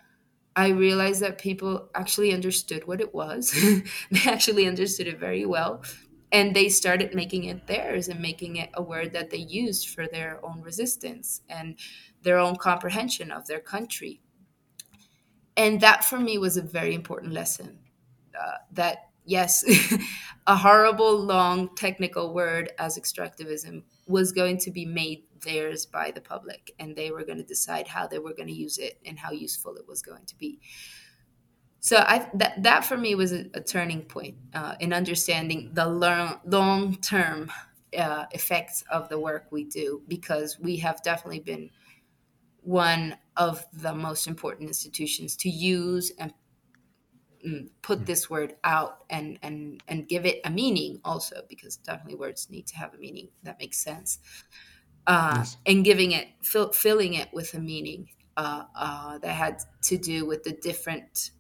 I realized that people actually understood what it was. they actually understood it very well. And they started making it theirs and making it a word that they used for their own resistance and their own comprehension of their country. And that for me was a very important lesson uh, that yes a horrible long technical word as extractivism was going to be made theirs by the public and they were going to decide how they were going to use it and how useful it was going to be so I, that, that for me was a, a turning point uh, in understanding the long, long-term uh, effects of the work we do because we have definitely been one of the most important institutions to use and mm, put this word out and and and give it a meaning also because definitely words need to have a meaning that makes sense uh, yes. and giving it fill, filling it with a meaning uh, uh, that had to do with the different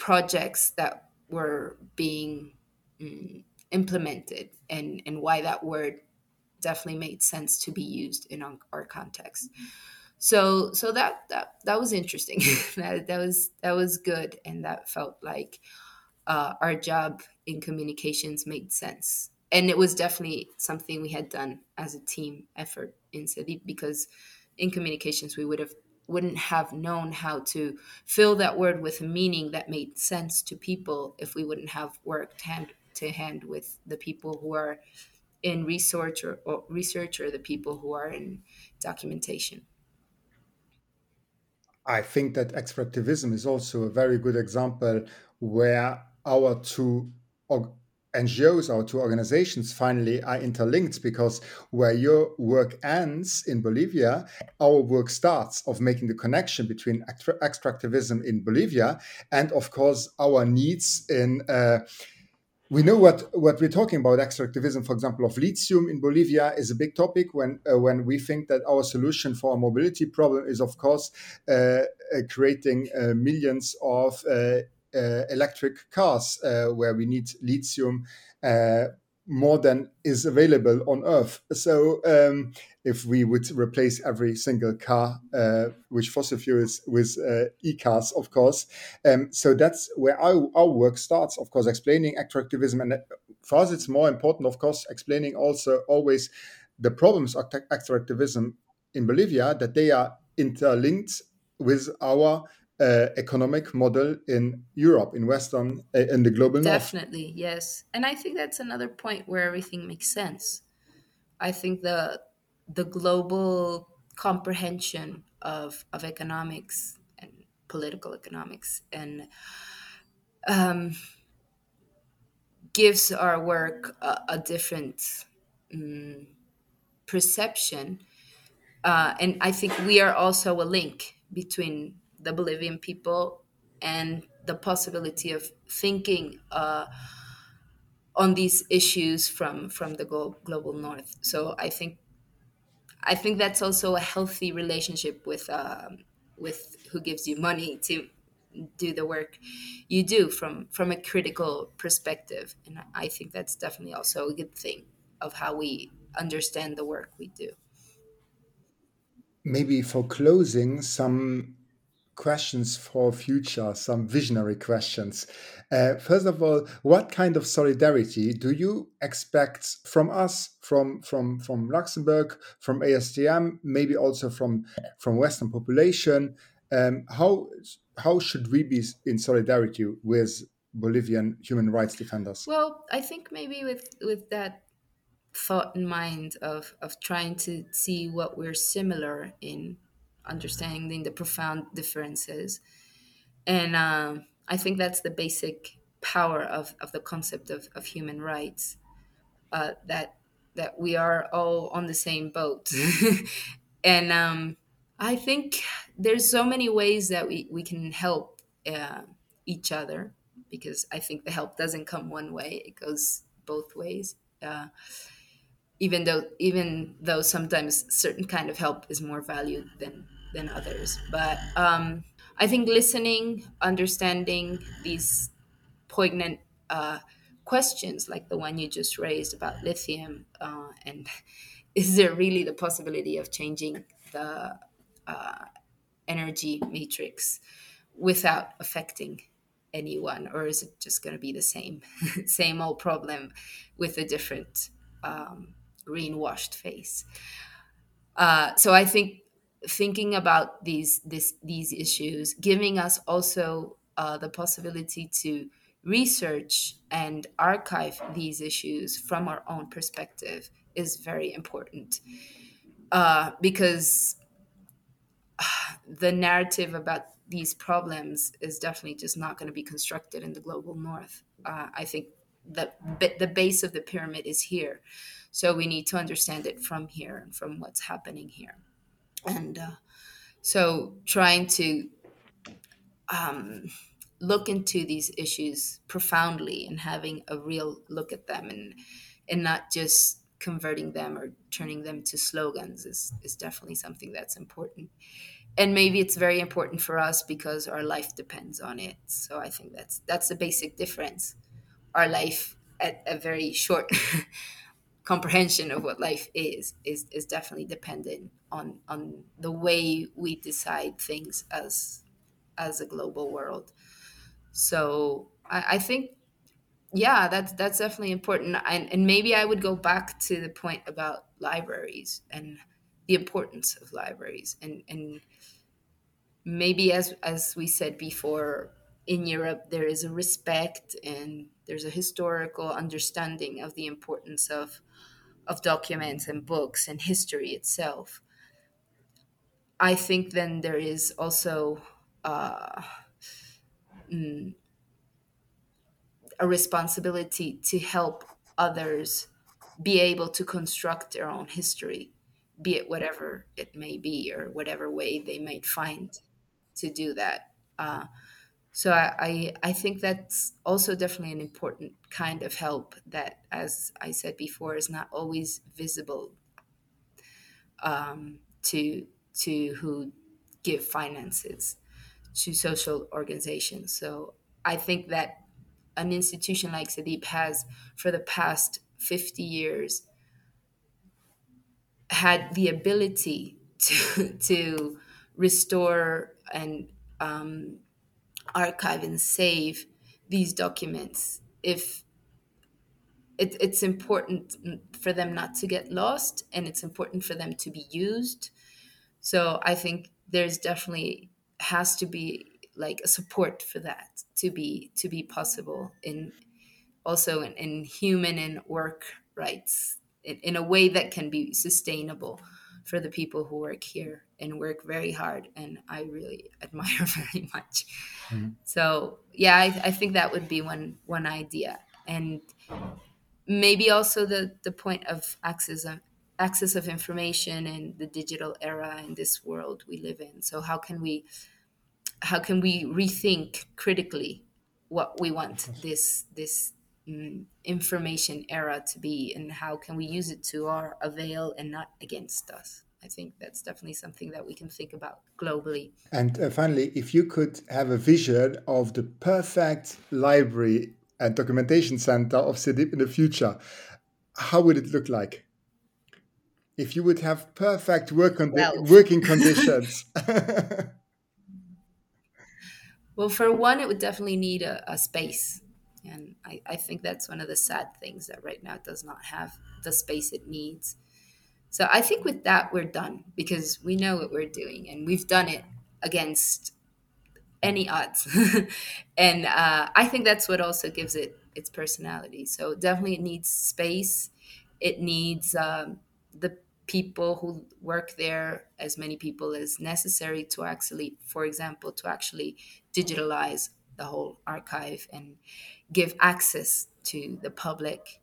projects that were being mm, implemented and and why that word definitely made sense to be used in our, context. So so that that that was interesting. That, that was that was good and that felt like uh, our job in communications made sense. And it was definitely something we had done as a team effort in CEDIB because in communications we would have wouldn't have known how to fill that word with a meaning that made sense to people if we wouldn't have worked hand to hand with the people who are in research or, or research or the people who are in documentation. I think that extractivism is also a very good example where our two NGOs, our two organizations finally are interlinked because where your work ends in Bolivia, our work starts of making the connection between extractivism in Bolivia and, of course, our needs in. Uh, we know what, what we're talking about extractivism, for example, of lithium in Bolivia is a big topic when uh, when we think that our solution for our mobility problem is, of course, uh, uh, creating uh, millions of uh, electric cars where we need lithium more than is available on Earth. So um, if we would replace every single car uh, with fossil fuels with uh, e-cars, of course. Um, so that's where our, our, work starts, of course, explaining extractivism. And uh, for us, it's more important, of course, explaining also always the problems of extractivism in Bolivia, that they are interlinked with our uh, economic model in Europe, in Western, uh, in the global Definitely, north. yes. And I think that's another point where everything makes sense. I think the the global comprehension of of economics and political economics and um, gives our work a, a different um, perception. Uh, and I think we are also a link between the Bolivian people and the possibility of thinking uh, on these issues from from the global north. So I think I think that's also a healthy relationship with um, with who gives you money to do the work you do from from a critical perspective, and I think that's definitely also a good thing of how we understand the work we do. Maybe for closing, some questions for future, some visionary questions. Uh, first of all, what kind of solidarity do you expect from us, from from from Luxembourg, from ASTM, maybe also from from Western population? Um, how how should we be in solidarity with Bolivian human rights defenders? Well, I think maybe with with that thought in mind of of trying to see what we're similar in understanding the profound differences. And um, I think that's the basic power of, of the concept of, of human rights uh, that that we are all on the same boat. and um, I think there's so many ways that we, we can help uh, each other because I think the help doesn't come one way, it goes both ways. Uh, even though even though sometimes certain kind of help is more valued than than others. But um, i think listening understanding these poignant uh, questions like the one you just raised about lithium uh, and is there really the possibility of changing the uh, energy matrix without affecting anyone? Or is it just going to be the same same old problem with a different um, greenwashed face. Uh, so I think thinking about these this, these issues, giving us also uh, the possibility to research and archive these issues from our own perspective is very important uh, because the narrative about these problems is definitely just not going to be constructed in the global north. Uh, I think that the base of the pyramid is here. So we need to understand it from here and from what's happening here. And uh, so trying to um, look into these issues profoundly and having a real look at them and and not just converting them or turning them to slogans is, is definitely something that's important. And maybe it's very important for us because our life depends on it. So i think that's that's the basic difference. Our life at a very short comprehension of what life is is is definitely dependent on on the way we decide things as as a global world. So I, I think yeah, that's that's definitely important. And and maybe I would go back to the point about libraries and the importance of libraries and and maybe as as we said before in Europe there is a respect and there's a historical understanding of the importance of of documents and books and history itself. I think then there is also uh, mm, a responsibility to help others be able to construct their own history, be it whatever it may be or whatever way they might find to do that. Uh, so I, I, I think that's also definitely an important kind of help that, as I said before, is not always visible um, to to who give finances to social organizations. So I think that an institution like CEDIB has, for the past 50 years had the ability to, to restore and um, archive and save these documents if it, it's important for them not to get lost and it's important for them to be used. So i think there's definitely has to be like a support for that to be to be possible in also in, in human and work rights in, in a way that can be sustainable for the people who work here and work very hard and i really admire very much. Mm-hmm. so yeah I, I think that would be one one idea. And maybe also the the point of access of access of information and the digital era in this world we live in. So how can we how can we rethink critically what we want this this information era to be and how can we use it to our avail and not against us I think that's definitely something that we can think about globally. And uh, finally, if you could have a vision of the perfect library and documentation center of CEDIB in the future, how would it look like? If you would have perfect work condi- well. working conditions. well, for one, it would definitely need a, a space. And I, I think that's one of the sad things that right now it does not have the space it needs. So I think with that, we're done because we know what we're doing and we've done it against any odds. and uh, I think that's what also gives it its personality. So definitely it needs space. It needs um, the people who work there, as many people as necessary to actually, for example, to actually digitalize the whole archive and give access to the public.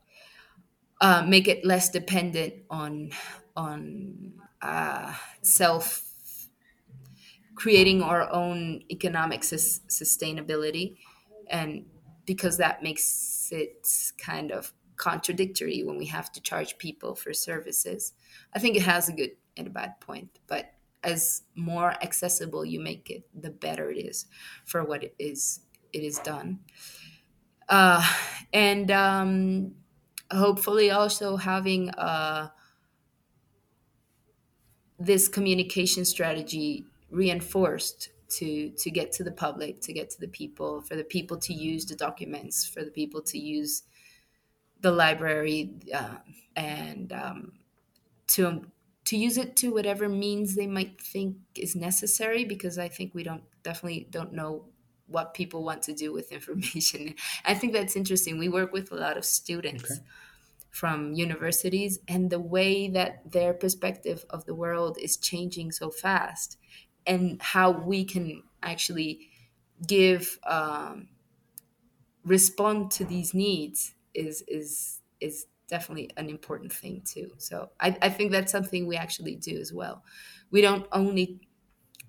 Uh, make it less dependent on on uh, self creating our own economic sus- sustainability and because that makes it kind of contradictory when we have to charge people for services i think it has a good and a bad point but as more accessible you make it the better it is for what it is it is done. Uh, and um, hopefully also having uh, this communication strategy reinforced to to get to the public to get to the people for the people to use the documents for the people to use the library uh, and um, to to use it to whatever means they might think is necessary because i think we don't definitely don't know what people want to do with information. I think that's interesting. We work with a lot of students okay. from universities and the way that their perspective of the world is changing so fast and how we can actually give um, respond to these needs is is is definitely an important thing too. So I, I think that's something we actually do as well. We don't only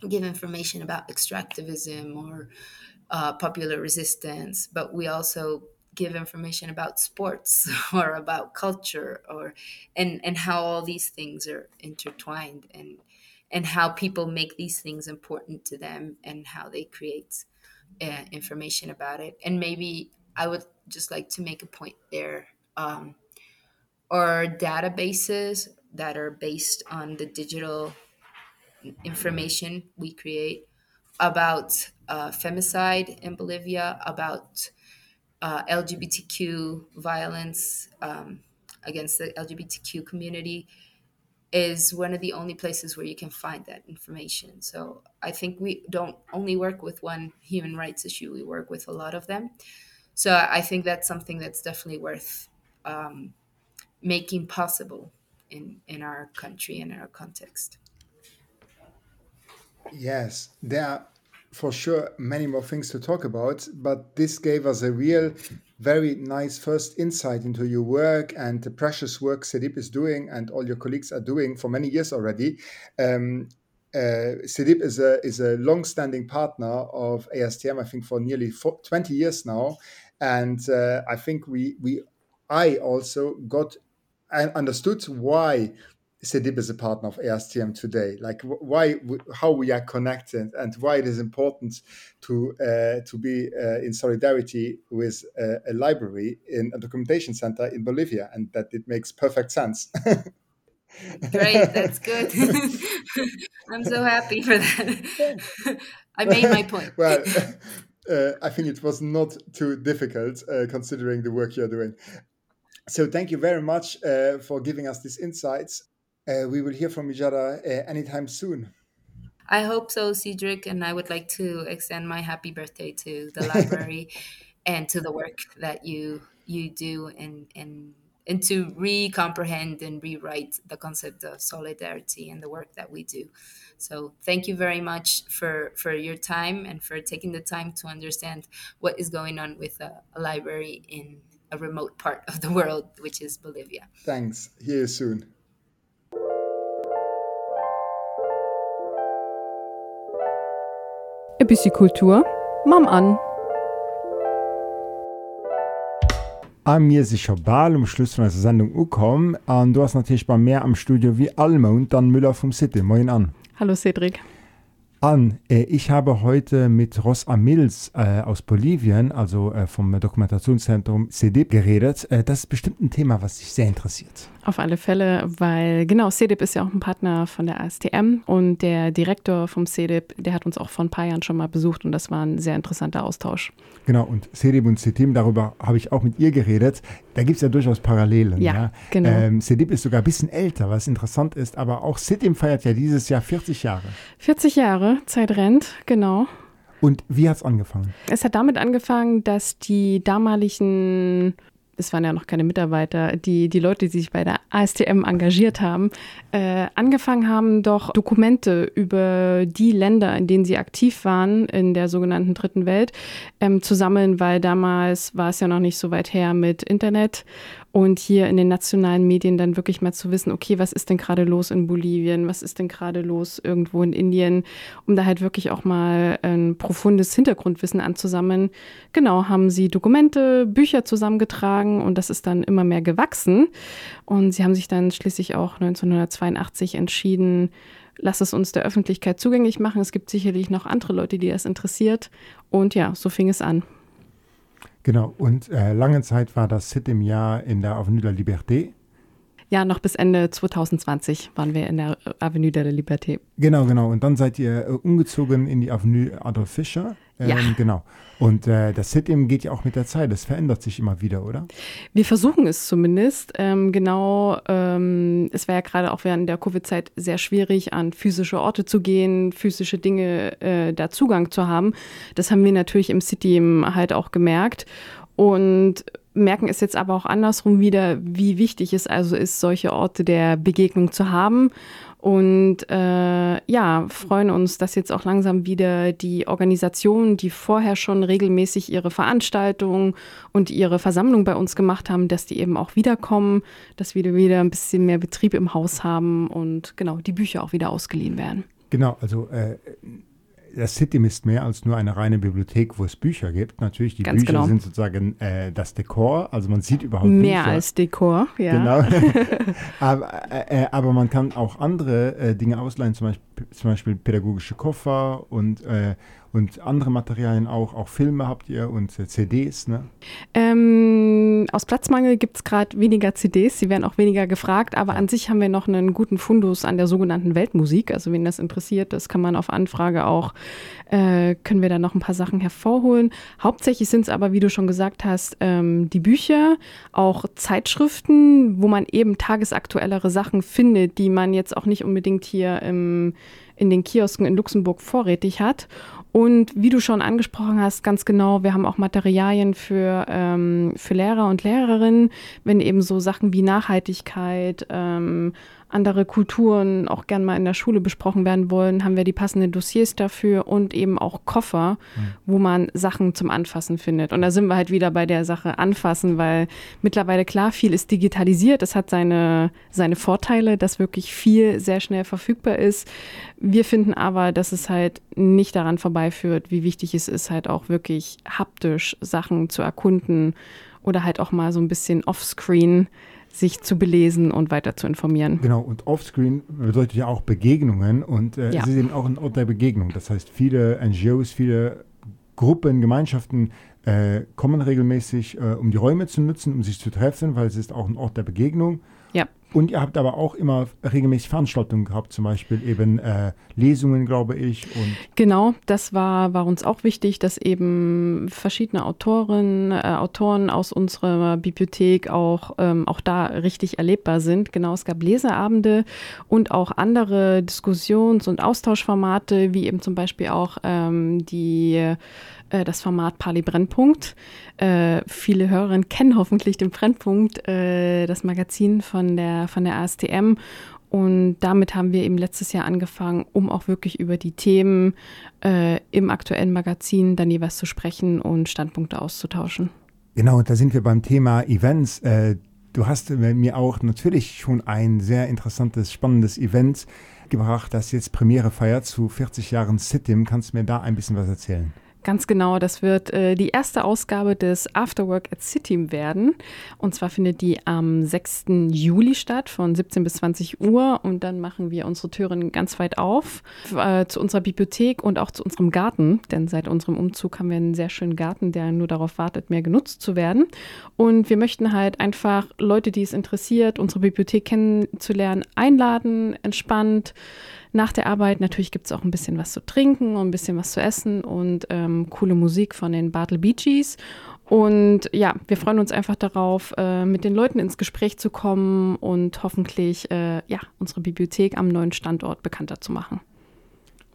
give information about extractivism or uh, popular resistance but we also give information about sports or about culture or and and how all these things are intertwined and and how people make these things important to them and how they create uh, information about it. And maybe i would just like to make a point there um, or databases that are based on the digital information we create about uh, femicide in bolivia about uh, LGBTQ violence um, against the LGBTQ community is one of the only places where you can find that information. So I think we don't only work with one human rights issue, we work with a lot of them. So I think that's something that's definitely worth um, making possible in, in our country and in our context. Yes, there are for sure many more things to talk about, but this gave us a real, very nice first insight into your work and the precious work CEDIB is doing and all your colleagues are doing for many years already. Um, uh, CEDIB is a is a long-standing partner of ASTM, I think, for nearly 20 years now, and uh, I think we we I also got I understood why CEDIB is a partner of ASTM today? Like why, how we are connected, and why it is important to uh, to be uh, in solidarity with a, a, library in a documentation center in Bolivia, and that it makes perfect sense. Great, that's good. I'm so happy for that. I made my point. well, uh, I think it was not too difficult uh, considering the work you're doing. So thank you very much uh, for giving us these insights. Uh, we will hear from each other uh, anytime soon. I hope so, Cedric, and I would like to extend my happy birthday to the library and to the work that you you do and and and to re-comprehend and rewrite the concept of solidarity and the work that we do. So thank you very much for for your time and for taking the time to understand what is going on with a, a library in a remote part of the world, which is Bolivia. Thanks. Hear you soon. E bissi Kultur Mam an. Am mir sicher ball um Schluss von der Sendung ukom an du hast natürlich bei mehr am Studio wie Alma und dann Müller vom City Moin an. Hallo Cedric. An, äh, ich habe heute mit Ross Amils äh, aus Bolivien, also äh, vom Dokumentationszentrum CDIP, geredet. Äh, das ist bestimmt ein Thema, was dich sehr interessiert. Auf alle Fälle, weil genau, CDIP ist ja auch ein Partner von der ASTM und der Direktor vom CDIP, der hat uns auch vor ein paar Jahren schon mal besucht und das war ein sehr interessanter Austausch. Genau, und CDIP und CTIM, darüber habe ich auch mit ihr geredet. Da gibt es ja durchaus Parallelen. Ja, ja? genau. Ähm, CDIP ist sogar ein bisschen älter, was interessant ist, aber auch CTIM feiert ja dieses Jahr 40 Jahre. 40 Jahre, Zeit rennt, genau. Und wie hat es angefangen? Es hat damit angefangen, dass die damaligen es waren ja noch keine Mitarbeiter, die, die Leute, die sich bei der ASTM engagiert haben, äh, angefangen haben, doch Dokumente über die Länder, in denen sie aktiv waren, in der sogenannten Dritten Welt, ähm, zu sammeln, weil damals war es ja noch nicht so weit her mit Internet und hier in den nationalen Medien dann wirklich mal zu wissen, okay, was ist denn gerade los in Bolivien, was ist denn gerade los irgendwo in Indien, um da halt wirklich auch mal ein profundes Hintergrundwissen anzusammeln. Genau, haben sie Dokumente, Bücher zusammengetragen und das ist dann immer mehr gewachsen. Und sie haben sich dann schließlich auch 1982 entschieden, lass es uns der Öffentlichkeit zugänglich machen. Es gibt sicherlich noch andere Leute, die das interessiert. Und ja, so fing es an. Genau, und äh, lange Zeit war das Sit im Jahr in der Avenue de la Liberté. Ja, noch bis Ende 2020 waren wir in der Avenue de la Liberté. Genau, genau. Und dann seid ihr äh, umgezogen in die Avenue Adolf Fischer. Ähm, ja. Genau. Und äh, das Sit-In geht ja auch mit der Zeit. Das verändert sich immer wieder, oder? Wir versuchen es zumindest. Ähm, genau, ähm, es war ja gerade auch während der Covid-Zeit sehr schwierig, an physische Orte zu gehen, physische Dinge äh, da Zugang zu haben. Das haben wir natürlich im City halt auch gemerkt. Und merken es jetzt aber auch andersrum wieder, wie wichtig es also ist, solche Orte der Begegnung zu haben und äh, ja, freuen uns, dass jetzt auch langsam wieder die Organisationen, die vorher schon regelmäßig ihre Veranstaltungen und ihre Versammlung bei uns gemacht haben, dass die eben auch wiederkommen, dass wir wieder ein bisschen mehr Betrieb im Haus haben und genau die Bücher auch wieder ausgeliehen werden. Genau, also äh, das City ist mehr als nur eine reine Bibliothek, wo es Bücher gibt. Natürlich, die Ganz Bücher genau. sind sozusagen äh, das Dekor, also man sieht überhaupt Mehr Bücher. als Dekor, ja. Genau. aber, äh, äh, aber man kann auch andere äh, Dinge ausleihen, zum Beispiel, zum Beispiel pädagogische Koffer und, äh, und andere Materialien auch. Auch Filme habt ihr und äh, CDs, ne? Ähm, aus Platzmangel gibt es gerade weniger CDs, sie werden auch weniger gefragt, aber an sich haben wir noch einen guten Fundus an der sogenannten Weltmusik. Also wen das interessiert, das kann man auf Anfrage auch, äh, können wir da noch ein paar Sachen hervorholen. Hauptsächlich sind es aber, wie du schon gesagt hast, ähm, die Bücher, auch Zeitschriften, wo man eben tagesaktuellere Sachen findet, die man jetzt auch nicht unbedingt hier im, in den Kiosken in Luxemburg vorrätig hat. Und wie du schon angesprochen hast, ganz genau, wir haben auch Materialien für, ähm, für Lehrer und Lehrerinnen, wenn eben so Sachen wie Nachhaltigkeit, ähm, andere Kulturen auch gern mal in der Schule besprochen werden wollen, haben wir die passenden Dossiers dafür und eben auch Koffer, mhm. wo man Sachen zum Anfassen findet. Und da sind wir halt wieder bei der Sache anfassen, weil mittlerweile klar, viel ist digitalisiert. Es hat seine, seine Vorteile, dass wirklich viel sehr schnell verfügbar ist. Wir finden aber, dass es halt nicht daran vorbeiführt, wie wichtig es ist, halt auch wirklich haptisch Sachen zu erkunden oder halt auch mal so ein bisschen offscreen sich zu belesen und weiter zu informieren. Genau, und Offscreen bedeutet ja auch Begegnungen und äh, ja. es ist eben auch ein Ort der Begegnung. Das heißt, viele NGOs, viele Gruppen, Gemeinschaften äh, kommen regelmäßig, äh, um die Räume zu nutzen, um sich zu treffen, weil es ist auch ein Ort der Begegnung. Ja. Und ihr habt aber auch immer regelmäßig Veranstaltungen gehabt, zum Beispiel eben äh, Lesungen, glaube ich. Und genau, das war, war uns auch wichtig, dass eben verschiedene Autoren, äh, Autoren aus unserer Bibliothek auch, ähm, auch da richtig erlebbar sind. Genau, es gab Leseabende und auch andere Diskussions- und Austauschformate, wie eben zum Beispiel auch ähm, die äh, das Format Pali Brennpunkt. Äh, viele Hörerinnen kennen hoffentlich den Brennpunkt, äh, das Magazin von der, von der ASTM. Und damit haben wir eben letztes Jahr angefangen, um auch wirklich über die Themen äh, im aktuellen Magazin dann jeweils zu sprechen und Standpunkte auszutauschen. Genau, da sind wir beim Thema Events. Äh, du hast mir auch natürlich schon ein sehr interessantes, spannendes Event gebracht, das jetzt Premiere feiert zu 40 Jahren Sitim. Kannst du mir da ein bisschen was erzählen? Ganz genau, das wird äh, die erste Ausgabe des Afterwork at City werden. Und zwar findet die am 6. Juli statt, von 17 bis 20 Uhr. Und dann machen wir unsere Türen ganz weit auf äh, zu unserer Bibliothek und auch zu unserem Garten. Denn seit unserem Umzug haben wir einen sehr schönen Garten, der nur darauf wartet, mehr genutzt zu werden. Und wir möchten halt einfach Leute, die es interessiert, unsere Bibliothek kennenzulernen, einladen, entspannt nach der Arbeit. Natürlich gibt es auch ein bisschen was zu trinken und ein bisschen was zu essen und ähm, coole Musik von den Bartle Bee Gees. Und ja, wir freuen uns einfach darauf, äh, mit den Leuten ins Gespräch zu kommen und hoffentlich äh, ja, unsere Bibliothek am neuen Standort bekannter zu machen.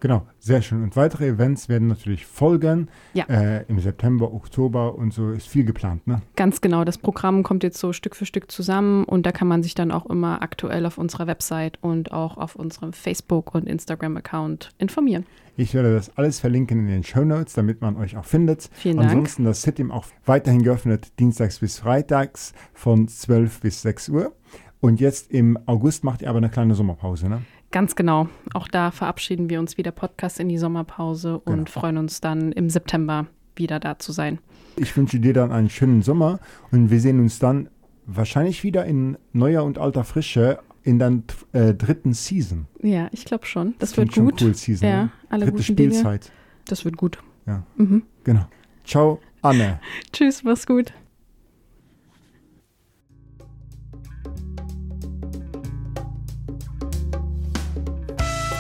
Genau, sehr schön. Und weitere Events werden natürlich folgen. Ja. Äh, Im September, Oktober und so ist viel geplant, ne? Ganz genau. Das Programm kommt jetzt so Stück für Stück zusammen und da kann man sich dann auch immer aktuell auf unserer Website und auch auf unserem Facebook- und Instagram-Account informieren. Ich werde das alles verlinken in den Show Notes, damit man euch auch findet. Vielen Dank. Ansonsten das Sitim auch weiterhin geöffnet, dienstags bis freitags von 12 bis 6 Uhr. Und jetzt im August macht ihr aber eine kleine Sommerpause, ne? Ganz genau. Auch da verabschieden wir uns wieder Podcast in die Sommerpause und genau. freuen uns dann im September wieder da zu sein. Ich wünsche dir dann einen schönen Sommer und wir sehen uns dann wahrscheinlich wieder in neuer und alter Frische in der äh, dritten Season. Ja, ich glaube schon. Das, das wird gut. Schon cool Season. Ja, alle Dritte Spielzeit. Dinge. Das wird gut. Ja. Mhm. Genau. Ciao, Anne. Tschüss, mach's gut.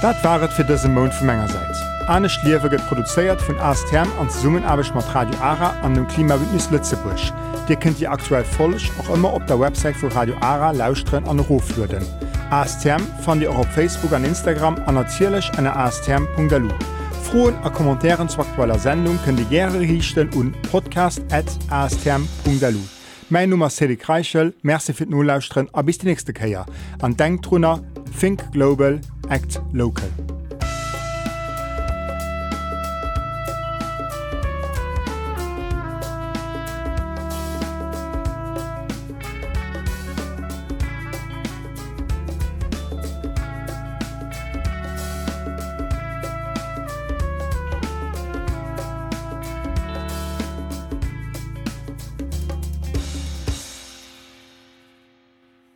Dat waret fir dëse Mound vu Mengegerseits. Anne Schliewe get produzéiert vun Astherm an Summenarbeg mat Radio Ara an dem Klimabündnis Lützebusch. Dir kennt Di aktuell folech och immer op der Website vu Radio Ara lausren an Roflöden. ASTM fan Di auch op Facebook an Instagram annozierlech an astherm.galu. Froen a Kommentaren zu aktueller Sendung kën de gre richten un podcast@astherm.galu. Mein Nummer Sedi Kreichel, Merczifir Nulllausren a bis die nächste Käier. An Denktrunner Think Global, Act Local.